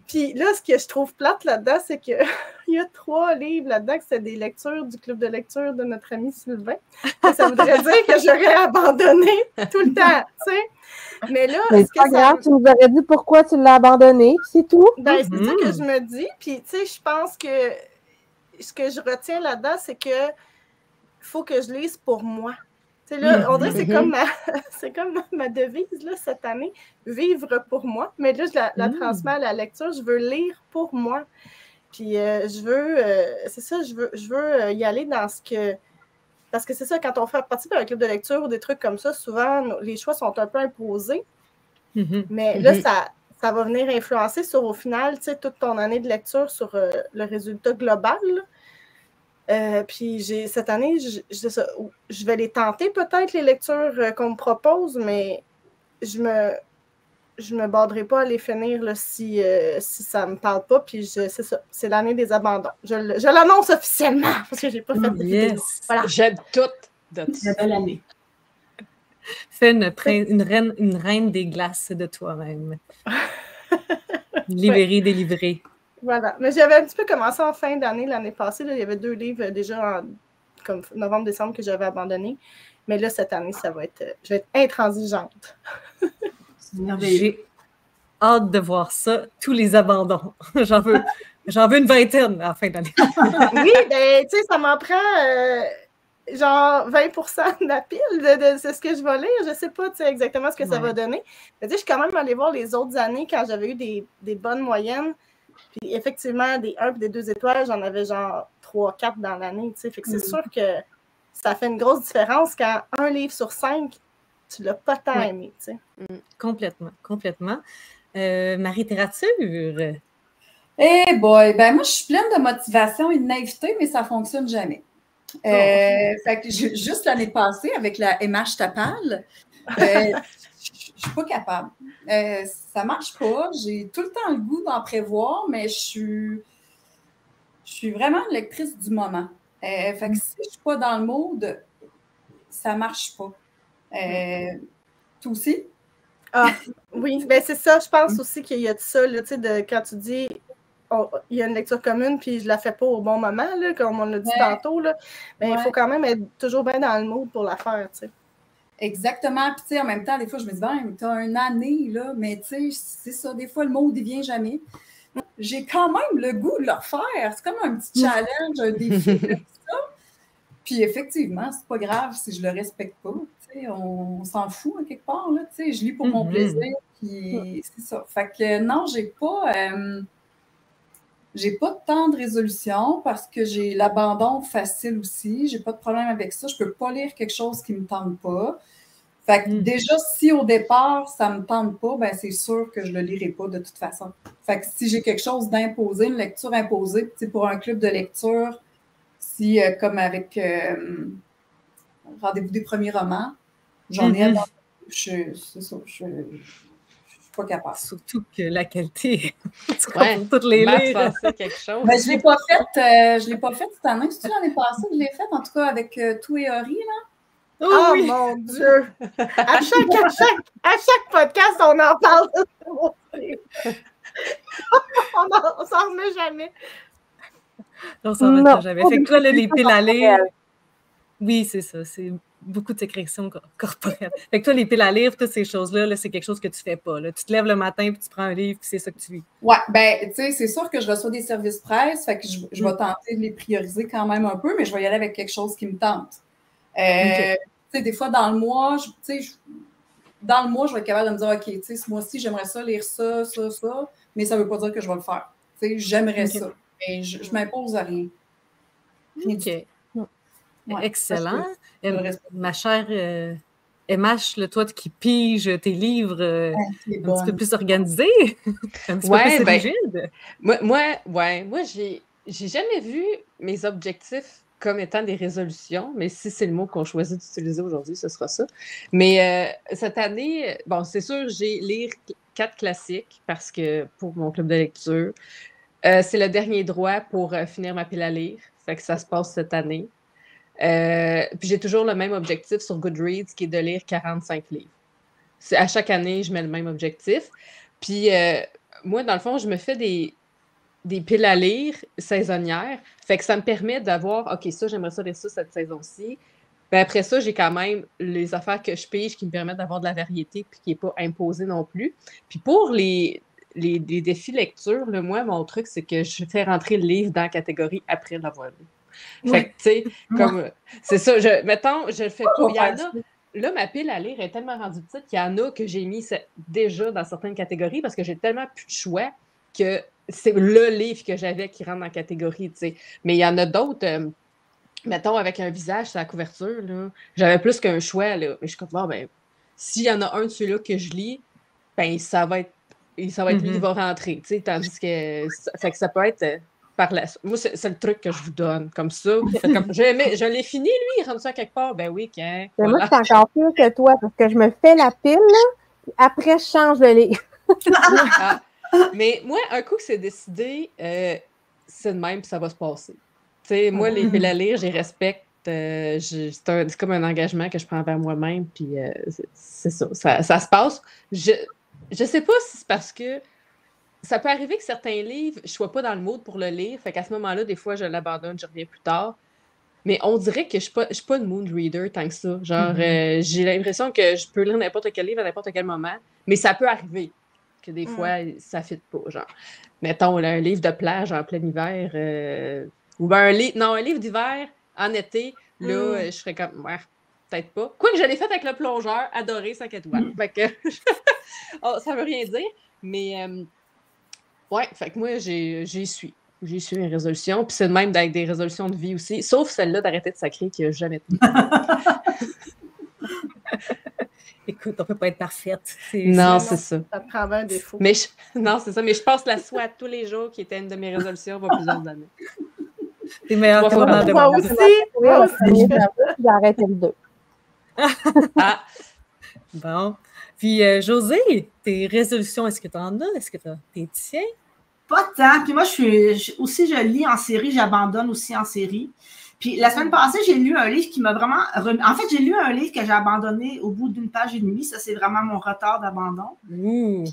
Speaker 3: Puis là, ce que je trouve plate là-dedans, c'est qu'il y a trois livres là-dedans que c'est des lectures du club de lecture de notre ami Sylvain. Ça voudrait dire que j'aurais abandonné tout le temps, tu sais. Mais là,
Speaker 5: grave, ça... tu nous aurais dit pourquoi tu l'as abandonné, c'est tout.
Speaker 3: Ben, c'est -hmm. ça que je me dis. Puis, tu sais, je pense que ce que je retiens là-dedans, c'est que faut que je lise pour moi. Là, on dirait que c'est comme, ma, c'est comme ma devise là, cette année, vivre pour moi. Mais là, je la, la
Speaker 1: Mm.
Speaker 3: transmets à la lecture. Je veux lire pour moi. Puis euh, je veux, euh, c'est ça, je veux, je veux euh, y aller dans ce que. Parce que c'est ça, quand on fait partie d'un club de lecture ou des trucs comme ça, souvent, nos- les choix sont un peu imposés.
Speaker 1: Mhm.
Speaker 3: Mais là,
Speaker 4: Mhm.
Speaker 3: ça, ça va venir influencer sur, au final, toute ton année de lecture sur euh, le résultat global. là. Euh, puis j'ai cette année, je, je- ça, je vais les tenter peut-être, les lectures euh, qu'on me propose, mais je me je me borderai pas à les finir là, si, euh, si ça me parle pas. Puis je- c'est ça, c'est l'année des abandons. Je, l'annonce officiellement parce que j'ai pas fait de vidéo.
Speaker 1: Yes.
Speaker 3: Voilà.
Speaker 4: J'aime tout de
Speaker 2: C'est une belle année.
Speaker 1: Fais une, reine, une reine des glaces de toi-même. Libérée, délivrée.
Speaker 3: Voilà. Mais j'avais un petit peu commencé en fin d'année, l'année passée. là. il y avait deux livres euh, déjà en comme novembre-décembre que j'avais abandonnés. Mais là, cette année, ça va être. euh, Je vais être intransigeante.
Speaker 1: J'ai hâte de voir ça, tous les abandons. J'en veux, j'en veux une vingtaine à la fin d'année.
Speaker 3: oui, ben, tu sais, ça m'en prend euh, genre 20% de la pile de, ce que je vais lire. Je sais pas exactement ce que ça va donner. Mais je suis quand même allée voir les autres années quand j'avais eu des, des bonnes moyennes. Puis effectivement, des 1 et des 2 étoiles, j'en avais genre 3, 4 dans l'année. Tu sais, fait que c'est
Speaker 2: Mhm.
Speaker 3: sûr que ça fait une grosse différence quand un livre sur cinq, tu l'as pas tant
Speaker 1: Ouais.
Speaker 3: aimé. Tu sais.
Speaker 1: Complètement, complètement. Euh, Marie-Littérature,
Speaker 6: Eh boy, ben moi, je suis pleine de motivation et de naïveté, mais ça fonctionne jamais. Euh, fait que ju- juste l'année passée, avec la MH Tapal, euh, je suis pas capable. Euh, ça marche pas. J'ai tout le temps le goût d'en prévoir, mais je suis, je suis vraiment lectrice du moment. Euh, fait que si je suis pas dans le mode, ça marche pas. Euh, toi aussi?
Speaker 3: Oui, ben c'est ça. Je pense aussi qu'il y a de ça, là, de, quand tu dis on- il y a une lecture commune, puis je la fais pas au bon moment, là, comme on l'a dit
Speaker 6: Ouais.
Speaker 3: tantôt, là, ben, il
Speaker 6: Ouais.
Speaker 3: faut quand même être toujours bien dans le mood pour la faire.
Speaker 6: Exactement. Puis, tu sais, en même temps, des fois, je me dis, ben, t'as une année, là, mais tu sais, c'est ça, des fois, le mot ne vient jamais. J'ai quand même le goût de le refaire. C'est comme un petit challenge, un défi, ça. Puis, effectivement, c'est pas grave si je le respecte pas. Tu sais, on, on s'en fout, à quelque part, là. Tu sais, je lis pour mon
Speaker 1: Mhm.
Speaker 6: plaisir, puis c'est ça. Fait que, non, j'ai pas... euh, j'ai pas tant de résolution parce que j'ai l'abandon facile aussi. J'ai pas de problème avec ça. Je peux pas lire quelque chose qui me tente pas. Fait que
Speaker 1: Mm.
Speaker 6: déjà, si au départ, ça me tente pas, ben c'est sûr que je le lirai pas de toute façon. Fait que si j'ai quelque chose d'imposé, une lecture imposée, tu sais, pour un club de lecture, si, euh, comme avec euh, Rendez-vous des premiers romans, j'en ai
Speaker 1: Mhm.
Speaker 6: abandonné. Je, c'est ça, je, je suis pas capable.
Speaker 1: surtout que la qualité, tu comprends
Speaker 4: Ouais.
Speaker 1: pour toutes les
Speaker 4: pensait quelque chose.
Speaker 6: Ben, je l'ai pas faite, euh, je l'ai pas faite cette année. C'est-tu l'année passée que je l'ai faite, en tout cas avec euh, Tout et Ori, là?
Speaker 1: Oh,
Speaker 3: Oh
Speaker 1: oui.
Speaker 3: mon Dieu! À chaque, à, chaque, à chaque podcast, on en parle de ce mot. on en- on s'en remet jamais.
Speaker 1: On s'en remettra jamais. Fait que toi, là, les piles à lire. Oui, c'est ça. C'est beaucoup de sécrétions cor- corporelles. Fait que toi, les piles à lire, toutes ces choses-là, là, c'est quelque chose que tu fais pas. Là. Tu te lèves le matin puis tu prends un livre puis c'est ça que tu lis.
Speaker 6: Ouais, ben, tu sais, c'est sûr que je reçois des services presse, fait que je, je vais
Speaker 1: Mm.
Speaker 6: tenter de les prioriser quand même un peu, mais je vais y aller avec quelque chose qui me tente. Euh, des fois, dans le mois, je- tu sais, je- dans le mois, je vais être capable de me dire, OK, tu sais, ce mois-ci, j'aimerais ça, lire ça, ça, ça, mais ça veut pas dire que je vais le faire. J'aimerais ça, mais je, je m'impose à rien.
Speaker 1: OK.
Speaker 6: Ouais,
Speaker 1: Excellent. Euh,
Speaker 6: le
Speaker 1: ma chère euh, MH, là, toi qui pige tes livres euh,
Speaker 6: C'est
Speaker 1: un
Speaker 6: bon.
Speaker 1: petit peu plus organisé, un petit
Speaker 4: Ouais,
Speaker 1: peu plus
Speaker 4: ben,
Speaker 1: rigide.
Speaker 4: Moi, moi, ouais, moi, j'ai, j'ai jamais vu mes objectifs comme étant des résolutions, mais si c'est le mot qu'on choisit d'utiliser aujourd'hui, ce sera ça. Mais euh, cette année, bon, c'est sûr, j'ai lire quatre classiques parce que pour mon club de lecture, euh, c'est le dernier droit pour euh, finir ma pile à lire. Ça se passe cette année. Puis j'ai toujours le même objectif sur Goodreads qui est de lire 45 livres. À chaque année, je mets le même objectif. Puis moi, dans le fond, je me fais des, des piles à lire saisonnières. Fait que ça me permet d'avoir, OK, ça, j'aimerais ça lire ça cette saison-ci. Ben après ça, j'ai quand même les affaires que je pige qui me permettent d'avoir de la variété puis qui n'est pas imposée non plus. Puis pour les, les, les défis lecture, là, moi, mon truc, c'est que je fais rentrer le livre dans la catégorie après l'avoir lu. Fait que, tu sais, comme, c'est ça, je, mettons, je le fais pas. Il y en a, là, ma pile à lire est tellement rendue petite qu'il y en a que j'ai mis déjà dans certaines catégories parce que j'ai tellement plus de choix que c'est le livre que j'avais qui rentre dans la catégorie, tu sais. Mais il y en a d'autres, euh, mettons, avec un visage sur la couverture, là, j'avais plus qu'un choix, là. Mais je suis comme, bon, ben, s'il y en a un de ceux-là que je lis, ben, ça va être, ça va être lui qui
Speaker 1: Mhm.
Speaker 4: va rentrer, tu sais, tandis que ça, fait que ça peut être euh, par la Moi, c'est c'est le truc que je vous donne, comme ça. comme, je l'ai- je l'ai fini, lui, il rentre ça quelque part. Ben oui, quand.
Speaker 5: Moi, je suis encore pire que toi parce que je me fais la pile, là, puis après, je change de livre.
Speaker 4: Ah. Mais moi, un coup que c'est décidé, euh, c'est de même, puis ça va se passer. Tu sais, moi, les piles à lire, je les respecte. euh, c'est comme un engagement que je prends envers moi-même, puis euh, c'est- ça, ça, ça se passe. Je je sais pas si c'est parce que ça peut arriver que certains livres, je sois pas dans le mood pour le lire, fait qu'à ce moment-là, des fois, je l'abandonne, je reviens plus tard. Mais on dirait que je suis pas, je suis pas une mood reader tant que ça. Genre,
Speaker 1: Mhm.
Speaker 4: euh, j'ai l'impression que je peux lire n'importe quel livre à n'importe quel moment, mais ça peut arriver que des
Speaker 3: Mm.
Speaker 4: fois, ça ne fit pas. Genre, mettons, là, un livre de plage en plein hiver, euh, ou ben un livre, non, un livre d'hiver en été, là,
Speaker 3: Mm.
Speaker 4: euh, je serais comme, ouais, peut-être pas. Quoi que je l'ai fait avec le plongeur, adoré 5 étoiles. Fait que, oh, ça veut rien dire, mais euh, ouais, fait que moi, j'ai j'y suis. J'y suis une résolution, puis c'est de même avec des résolutions de vie aussi, sauf celle-là d'arrêter de sacrer qui n'a jamais tenu.
Speaker 1: Écoute, on peut pas être parfaite.
Speaker 4: Non,
Speaker 3: c'est-
Speaker 4: ça.
Speaker 3: Ça prend des faux.
Speaker 4: Mais je- non, c'est ça, mais je passe la soie tous les jours, qui était une de mes résolutions il y a plusieurs années.
Speaker 1: C'est meilleur
Speaker 4: Moi,
Speaker 1: que
Speaker 3: Moi
Speaker 1: monde.
Speaker 3: aussi.
Speaker 5: Oui,
Speaker 3: Moi aussi.
Speaker 5: j'ai arrêté le 2.
Speaker 4: Ah,
Speaker 1: Bon. Puis, euh, José, tes résolutions, est-ce que tu en as? Est-ce que tu as tes tiens?
Speaker 2: Pas tant. Puis moi, je suis je- aussi, je lis en série, j'abandonne aussi en série. Puis la semaine passée, j'ai lu un livre qui m'a vraiment. remis- En fait, j'ai lu un livre que j'ai abandonné au bout d'une page et demie. Ça, c'est vraiment mon retard d'abandon.
Speaker 1: Ouh.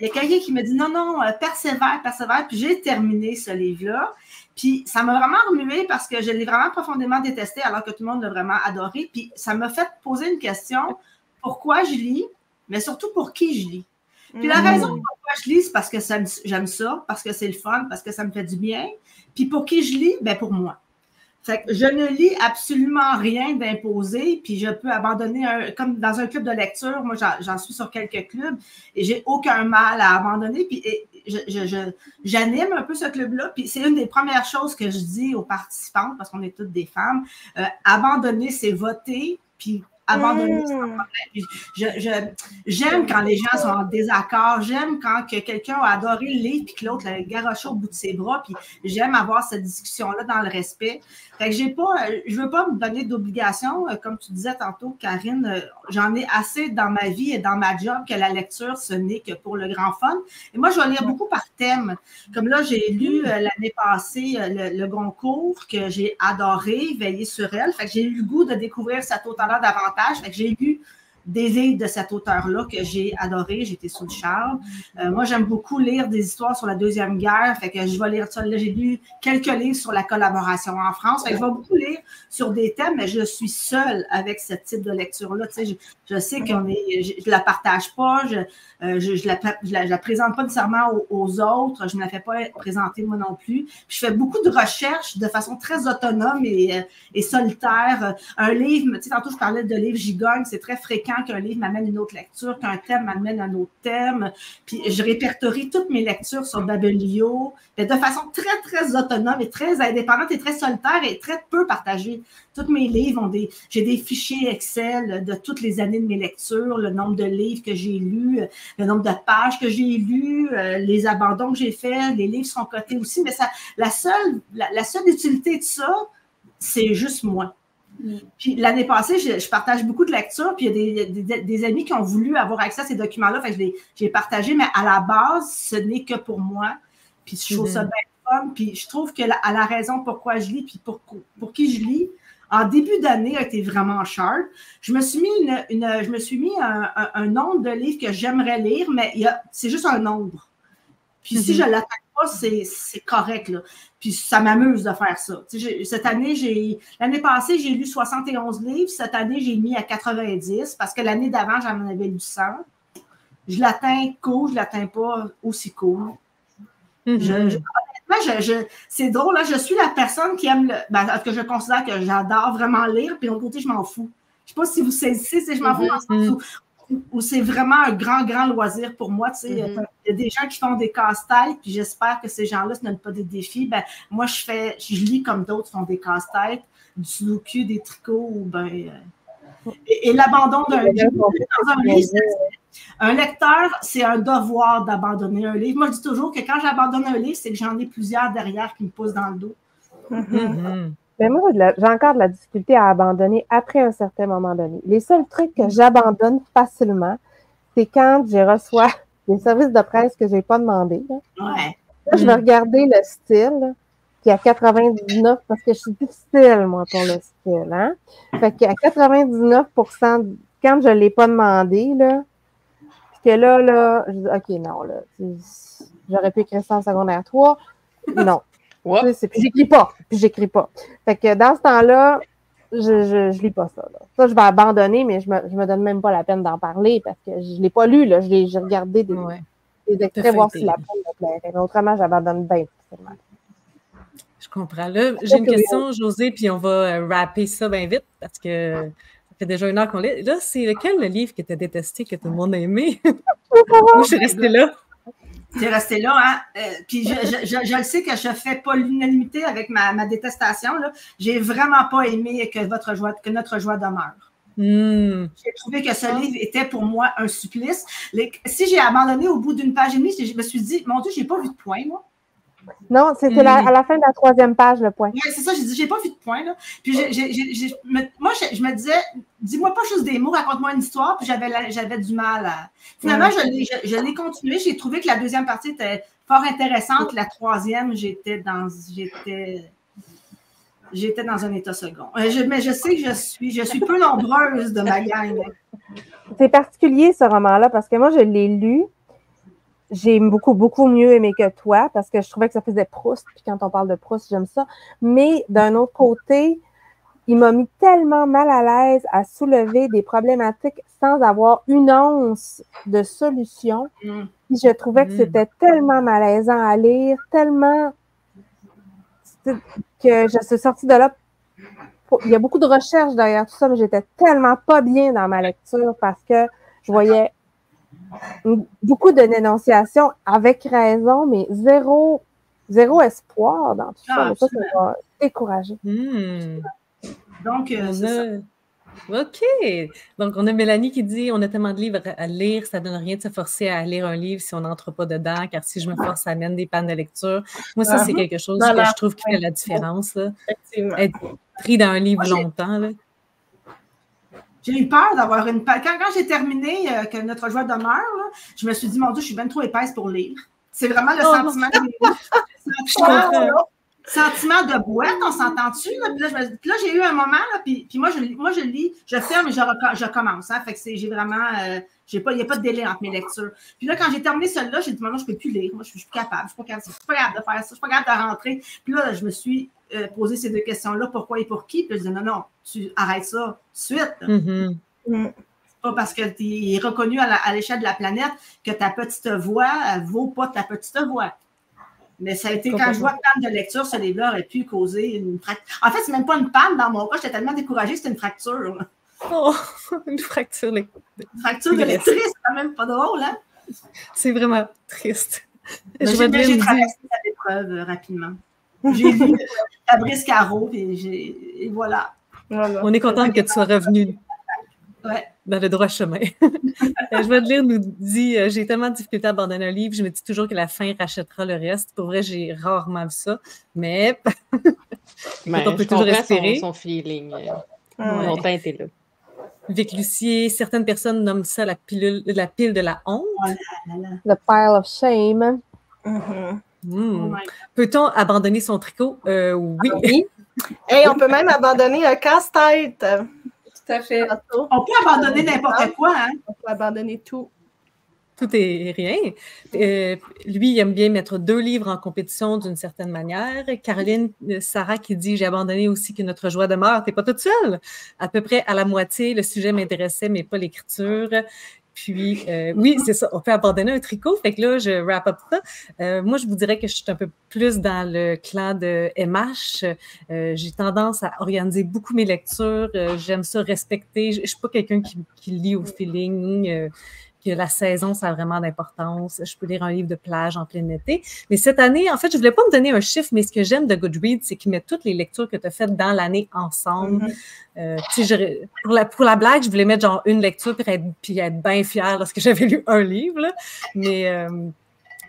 Speaker 2: Il y a quelqu'un qui me dit non, non, euh, persévère, persévère. Puis j'ai terminé ce livre-là. Puis ça m'a vraiment remué parce que je l'ai vraiment profondément détesté alors que tout le monde l'a vraiment adoré. Puis ça m'a fait poser une question pourquoi je lis, mais surtout pour qui je lis? Puis la
Speaker 3: Mm.
Speaker 2: raison pourquoi je lis, c'est parce que j'aime ça, parce que c'est le fun, parce que ça me fait du bien. Puis pour qui je lis? Ben pour moi. Je ne lis absolument rien d'imposé, puis je peux abandonner un, comme dans un club de lecture, moi j'en- suis sur quelques clubs et j'ai aucun mal à abandonner. Puis et je- j'anime un peu ce club-là, puis c'est une des premières choses que je dis aux participantes, parce qu'on est toutes des femmes, euh, abandonner, c'est voter, puis abandonner,
Speaker 3: Mm.
Speaker 2: je, je- j'aime quand les gens sont en désaccord. J'aime quand que quelqu'un a adoré le livre puis que l'autre l'a garoché au bout de ses bras. Puis j'aime avoir cette discussion-là dans le respect. Fait que j'ai pas, je veux pas me donner d'obligation. Euh, Comme tu disais tantôt, Karine, euh, j'en ai assez dans ma vie et dans ma job que la lecture, ce n'est que pour le grand fun. Et moi, je vais lire beaucoup par thème. Comme là, j'ai lu euh, l'année passée le, le Goncourt que j'ai adoré, Veiller sur elle. Fait que j'ai eu le goût de découvrir cet auteur-là davantage. J'ai lu des livres de cet auteur-là que j'ai adoré. J'étais sous le charme. Euh, moi, j'aime beaucoup lire des histoires sur la Deuxième Guerre. Fait que je vais lire j'ai lu quelques livres sur la collaboration en France. Je vais beaucoup lire sur des thèmes, mais je suis seule avec ce type de lecture-là. Je sais qu'on est, je, je la partage pas, je, euh, je, je, la, je, la, je la présente pas nécessairement aux, aux, autres, je ne la fais pas présenter moi non plus. Puis je fais beaucoup de recherches de façon très autonome et, et solitaire. Un livre, tu sais, tantôt je parlais de livres gigogne, c'est très fréquent qu'un livre m'amène une autre lecture, qu'un thème m'amène un autre thème. Puis je répertorie toutes mes lectures sur Babelio, mais de façon très, très autonome et très indépendante et très solitaire et très peu partagée. Tous mes livres ont des. J'ai des fichiers Excel de toutes les années de mes lectures, le nombre de livres que j'ai lus, le nombre de pages que j'ai lues, euh, les abandons que j'ai faits, les livres sont cotés aussi. Mais ça, la seule, la, la seule utilité de ça, c'est juste moi. Puis l'année passée, je, je, partage beaucoup de lectures, puis il y a des, des, des, amis qui ont voulu avoir accès à ces documents-là, fait que je les partagé, mais à la base, ce n'est que pour moi. Puis je trouve mm ça bien fun, puis je trouve que la, à la raison pourquoi je lis, puis pour, pour qui je lis, en début d'année a été vraiment sharp. Je me suis mis, une, une je me suis mis un, un, un, nombre de livres que j'aimerais lire, mais c'est juste un nombre. Puis mm -hmm. si je ne l'attaque pas, c'est correct. Là. Puis ça m'amuse de faire ça. Cette année, j'ai l'année passée, j'ai lu 71 livres. Cette année, j'ai mis à 90 parce que l'année d'avant, j'en avais lu 100. je l'atteins cool, je l'atteins pas aussi cool.
Speaker 1: Mhm.
Speaker 2: Je- je- honnêtement, je- je- c'est drôle, là, je suis la personne qui aime le. Ben, que je considère que j'adore vraiment lire, puis l'autre côté, je m'en fous. Je sais pas si vous saisissez, c'est je m'en fous dans le sens où, où- où c'est vraiment un grand, grand loisir pour moi. tu sais.
Speaker 4: Mhm.
Speaker 2: Il y a des gens qui font des casse-têtes, puis j'espère que ces gens-là ne donnent pas des défis. Ben, moi, je fais, je lis comme d'autres font des casse-têtes, du sudoku, des tricots, ou ben. euh, et, et l'abandon d'un livre. Dans un livre, un lecteur, c'est un devoir d'abandonner un livre. Moi, je dis toujours que quand j'abandonne un livre, c'est que j'en ai plusieurs derrière qui me poussent dans le dos.
Speaker 5: Mais moi, j'ai de la- j'ai encore de la difficulté à abandonner après un certain moment donné. Les seuls trucs que j'abandonne facilement, c'est quand je reçois des services de presse que je n'ai pas demandé. Là,
Speaker 2: Ouais.
Speaker 5: Là, je vais regarder le style, est à 99 parce que je suis difficile, moi, pour le style. Hein? Fait qu'à 99% quand je ne l'ai pas demandé, là, puis que là, là, je dis, OK, non, là, j'aurais pu écrire ça en secondaire 3. Non. Puis j'écris pas. Puis j'écris pas. Fait que dans ce temps-là, je, je, je lis pas ça. Là. Ça, je vais abandonner, mais je me, je me donne même pas la peine d'en parler parce que je l'ai pas lu. Là. Je l'ai- J'ai regardé des,
Speaker 1: Ouais,
Speaker 5: des extraits, voir si la peine me plairait. Mais autrement, j'abandonne bien
Speaker 1: je comprends. Là, j'ai une question, José, puis on va euh, rapper ça bien vite parce que fait déjà une heure qu'on lit. Là, c'est lequel le livre que tu as détesté, que tout le monde a aimé? Moi, je suis restée là.
Speaker 2: C'est resté là, hein? Euh, puis je, je, je, je le sais que je fais pas l'unanimité avec ma, ma détestation. J'ai vraiment pas aimé que, votre joie, que notre joie demeure.
Speaker 1: Hmm.
Speaker 2: J'ai trouvé que ce livre était pour moi un supplice. Les- si j'ai abandonné au bout d'une page et demie, je me suis dit, mon Dieu, j'ai pas vu de point, moi.
Speaker 5: Non, c'était la-
Speaker 1: Mm.
Speaker 5: à la fin de la troisième page, le point.
Speaker 2: Oui, c'est ça, j'ai dit, j'ai pas vu de point, là. Puis j'ai- j'ai- j'ai- j'ai- me- moi, je, me disais, dis-moi pas juste des mots, raconte-moi une histoire, puis j'avais du mal à. Finalement, je l'ai- je, je l'ai continué. J'ai trouvé que la deuxième partie était fort intéressante. La troisième, j'étais dans. J'étais. J'étais dans un état second. Euh, je- mais je sais que je suis, je suis peu nombreuse de ma gang.
Speaker 5: C'est particulier, ce roman-là, parce que moi, je l'ai lu. J'ai beaucoup, beaucoup mieux aimé que toi parce que je trouvais que ça faisait Proust. Puis quand on parle de Proust, j'aime ça. Mais d'un autre côté, il m'a mis tellement mal à l'aise à soulever des problématiques sans avoir une once de solution.
Speaker 2: Mm.
Speaker 5: Puis je trouvais que
Speaker 1: Mm.
Speaker 5: c'était tellement malaisant à lire, tellement que je suis sortie de là. pour- Il y a beaucoup de recherches derrière tout ça, mais j'étais tellement pas bien dans ma lecture parce que je voyais beaucoup de dénonciations avec raison, mais zéro, zéro espoir dans tout ça.
Speaker 2: Ah,
Speaker 5: ça, ça m'a découragé.
Speaker 1: Hmm.
Speaker 2: Donc, euh, c'est ça.
Speaker 1: OK. Donc, on a Mélanie qui dit on a tellement de livres à lire, ça ne donne rien de se forcer à lire un livre si on n'entre pas dedans, car si je me force, ça amène des pannes de lecture. Moi, ça, c'est
Speaker 3: Mhm.
Speaker 1: quelque chose que je trouve qui fait la différence. là.
Speaker 3: Effectivement.
Speaker 1: Être pris dans un livre
Speaker 2: Moi,
Speaker 1: longtemps. Là.
Speaker 2: J'ai eu peur d'avoir une. Quand, quand j'ai terminé euh, que notre joie demeure, là, je me suis dit, mon Dieu, je suis bien trop épaisse pour lire. C'est vraiment le
Speaker 1: Oh.
Speaker 2: sentiment.
Speaker 1: Je
Speaker 2: sentiment,
Speaker 1: comprends.
Speaker 2: Sentiment de boîte, on s'entend-tu? Puis là, j'ai eu un moment, là, puis, puis moi, je, lis- moi, je lis, je ferme et je, je commence. Hein, fait que c'est- j'ai vraiment. euh, j'ai pas, il n'y a pas de délai entre mes lectures. Puis là, quand j'ai terminé celle-là, j'ai dit, maintenant, je ne peux plus lire. Moi, je suis je suis plus capable. Je ne suis, pas capable- je suis pas capable de faire ça. Je ne suis pas capable de rentrer. Puis là, je me suis euh, posé ces deux questions-là pourquoi et pour qui? Puis là, je dis, non, non, tu arrêtes ça suite.
Speaker 1: Mhm.
Speaker 3: Mm.
Speaker 2: pas parce que tu es reconnu à l'échelle de la planète que ta petite voix ne vaut pas ta petite voix. Mais ça a été quand je vois panne de lecture, ce livre-là aurait pu causer une fracture. En fait, c'est même pas une panne dans mon cas, j'étais tellement découragée, c'était une fracture.
Speaker 1: Oh, une fracture.
Speaker 2: Une fracture de lectrice, c'est quand même pas drôle, hein?
Speaker 1: C'est vraiment triste.
Speaker 2: J'ai traversé cette épreuve euh, rapidement. J'ai lu euh, Fabrice Caro, et, voilà.
Speaker 3: Voilà.
Speaker 1: on est contente que tu sois revenu
Speaker 2: Ouais.
Speaker 1: Dans le droit chemin. Euh, je vais te lire, nous dit euh, J'ai tellement de difficulté à abandonner un livre, je me dis toujours que la fin rachètera le reste. Pour vrai, j'ai rarement vu ça. Mais
Speaker 4: Ben,
Speaker 1: on peut
Speaker 4: je
Speaker 1: toujours
Speaker 4: comprends son,
Speaker 1: espérer.
Speaker 4: son feeling. euh,
Speaker 3: Ouais.
Speaker 4: Mon teint était là.
Speaker 1: Vic Lucier, certaines personnes nomment ça la, pilule, la pile de la honte.
Speaker 5: The pile of shame.
Speaker 3: Mhm.
Speaker 1: Hmm.
Speaker 2: Oh
Speaker 1: Peut-on abandonner son tricot? Euh, oui.
Speaker 3: Oui. Et on peut même abandonner un casse-tête.
Speaker 6: Tout à fait.
Speaker 3: Tantôt,
Speaker 2: On peut abandonner n'importe quoi, hein?
Speaker 3: On peut abandonner tout.
Speaker 1: Tout est rien. Euh, lui, il aime bien mettre deux livres en compétition d'une certaine manière. Caroline euh, Sarah qui dit J'ai abandonné aussi que notre joie demeure. T'es pas toute seule. À peu près à la moitié, le sujet m'intéressait, mais pas l'écriture. Puis, euh, oui, c'est ça, on peut abandonner un tricot. Fait que là, je wrap up ça. Euh, moi, je vous dirais que je suis un peu plus dans le clan de MH. Euh, j'ai tendance à organiser beaucoup mes lectures. J'aime ça respecter. Je ne suis pas quelqu'un qui, qui, lit au feeling que la saison, ça a vraiment d'importance. Je peux lire un livre de plage en plein été. Mais cette année, en fait, je ne voulais pas me donner un chiffre, mais ce que j'aime de Goodreads, c'est qu'ils mettent toutes les lectures que tu as faites dans l'année ensemble. Mm-hmm. euh, pour, la, pour la blague, je voulais mettre genre une lecture puis être, puis être bien fière lorsque j'avais lu un livre. Là. Mais euh,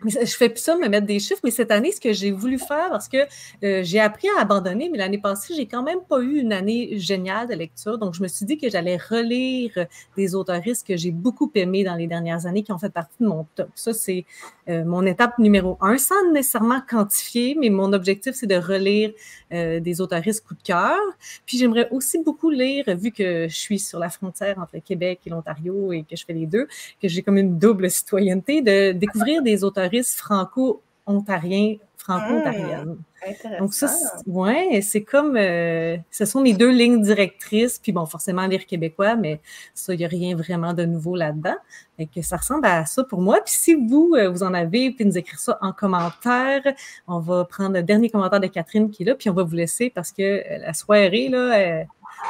Speaker 1: je fais plus ça, me mettre des chiffres, mais cette année, ce que j'ai voulu faire, parce que euh, j'ai appris à abandonner, mais l'année passée, j'ai quand même pas eu une année géniale de lecture. Donc, je me suis dit que j'allais relire des auteuristes que j'ai beaucoup aimés dans les dernières années, qui ont fait partie de mon top. Ça, c'est euh, mon étape numéro un, sans nécessairement quantifier, mais mon objectif, c'est de relire euh, des auteuristes coup de cœur. Puis, j'aimerais aussi beaucoup lire, vu que je suis sur la frontière entre Québec et l'Ontario et que je fais les deux, que j'ai comme une double citoyenneté, de découvrir des auteurs franco-ontarien, franco-ontarienne.
Speaker 3: Mmh, Donc
Speaker 1: ça, ouais, c'est comme, euh, ce sont mes deux lignes directrices, puis bon, forcément lire québécois, mais ça, il n'y a rien vraiment de nouveau là-dedans. Et que ça ressemble à ça pour moi. Puis si vous, euh, vous en avez, puis nous écrire ça en commentaire, on va prendre le dernier commentaire de Catherine qui est là, puis on va vous laisser parce que euh, la soirée, là,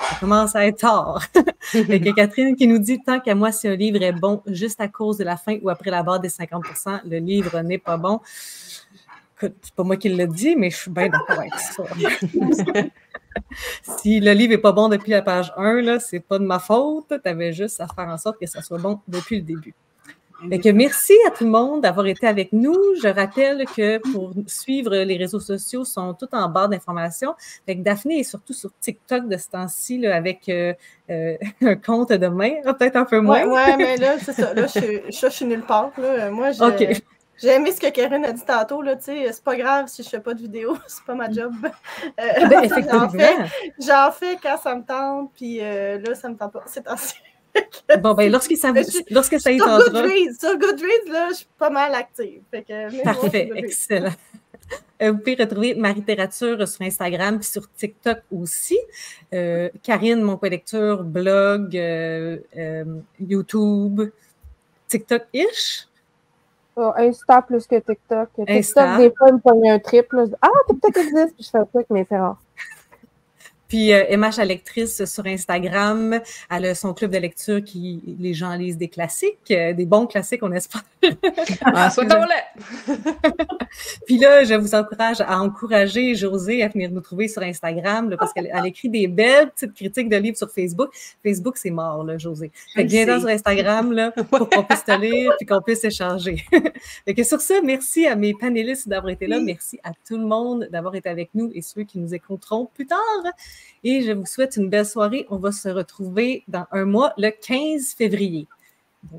Speaker 1: ça commence à être tard. Et que Catherine qui nous dit tant qu'à moi, si un livre est bon juste à cause de la fin ou après la barre des 50% le livre n'est pas bon. C'est pas moi qui le dis, mais je suis bien d'accord avec ça. si le livre n'est pas bon depuis la page 1, là, c'est pas de ma faute. Tu avais juste à faire en sorte que ça soit bon depuis le début merci à tout le monde d'avoir été avec nous. Je rappelle que pour suivre les réseaux sociaux sont tout en barre d'informations. Daphné est surtout sur TikTok de ce temps-ci avec euh, euh, un compte de main, peut-être un peu moins.
Speaker 3: Oui, ouais, mais là, c'est ça. Là, je, suis nulle part. Moi, j'ai aimé ce que Karine a dit tantôt. Là, c'est pas grave si je ne fais pas de vidéo, c'est pas ma job. Euh, ben, j'en, fais, fais quand ça me tente, puis là, ça me tente pas. C'est ainsi.
Speaker 1: Bon, ben, lorsque ça, lorsque ça
Speaker 3: y. Sur Goodreads, sur Goodreads, là, je suis pas mal active.
Speaker 1: Parfait, excellent. Euh, vous pouvez retrouver Marie-Littérature sur Instagram puis sur TikTok aussi. Euh, Karine, mon collecteur, blog, euh, YouTube, TikTok-ish?
Speaker 5: Oh, Insta plus que TikTok. TikTok, Insta. des fois, il me pogne un triple. Ah, TikTok existe, puis je fais un truc, mais c'est rare.
Speaker 1: Puis euh, MH lectrice sur Instagram, elle a son club de lecture qui les gens lisent des classiques, euh, des bons classiques, on espère.
Speaker 4: ah,
Speaker 1: Puis là, je vous encourage à encourager José à venir nous trouver sur Instagram parce qu'elle écrit des belles petites critiques de livres sur Facebook. Facebook, c'est mort, là, José. Fait que viens sur Instagram là, pour qu'on puisse te lire puis qu'on puisse échanger. fait que sur ça, merci à mes panélistes d'avoir été là. Merci à tout le monde d'avoir été avec nous et ceux qui nous écouteront plus tard. Et je vous souhaite une belle soirée. On va se retrouver dans un mois, le 15 février.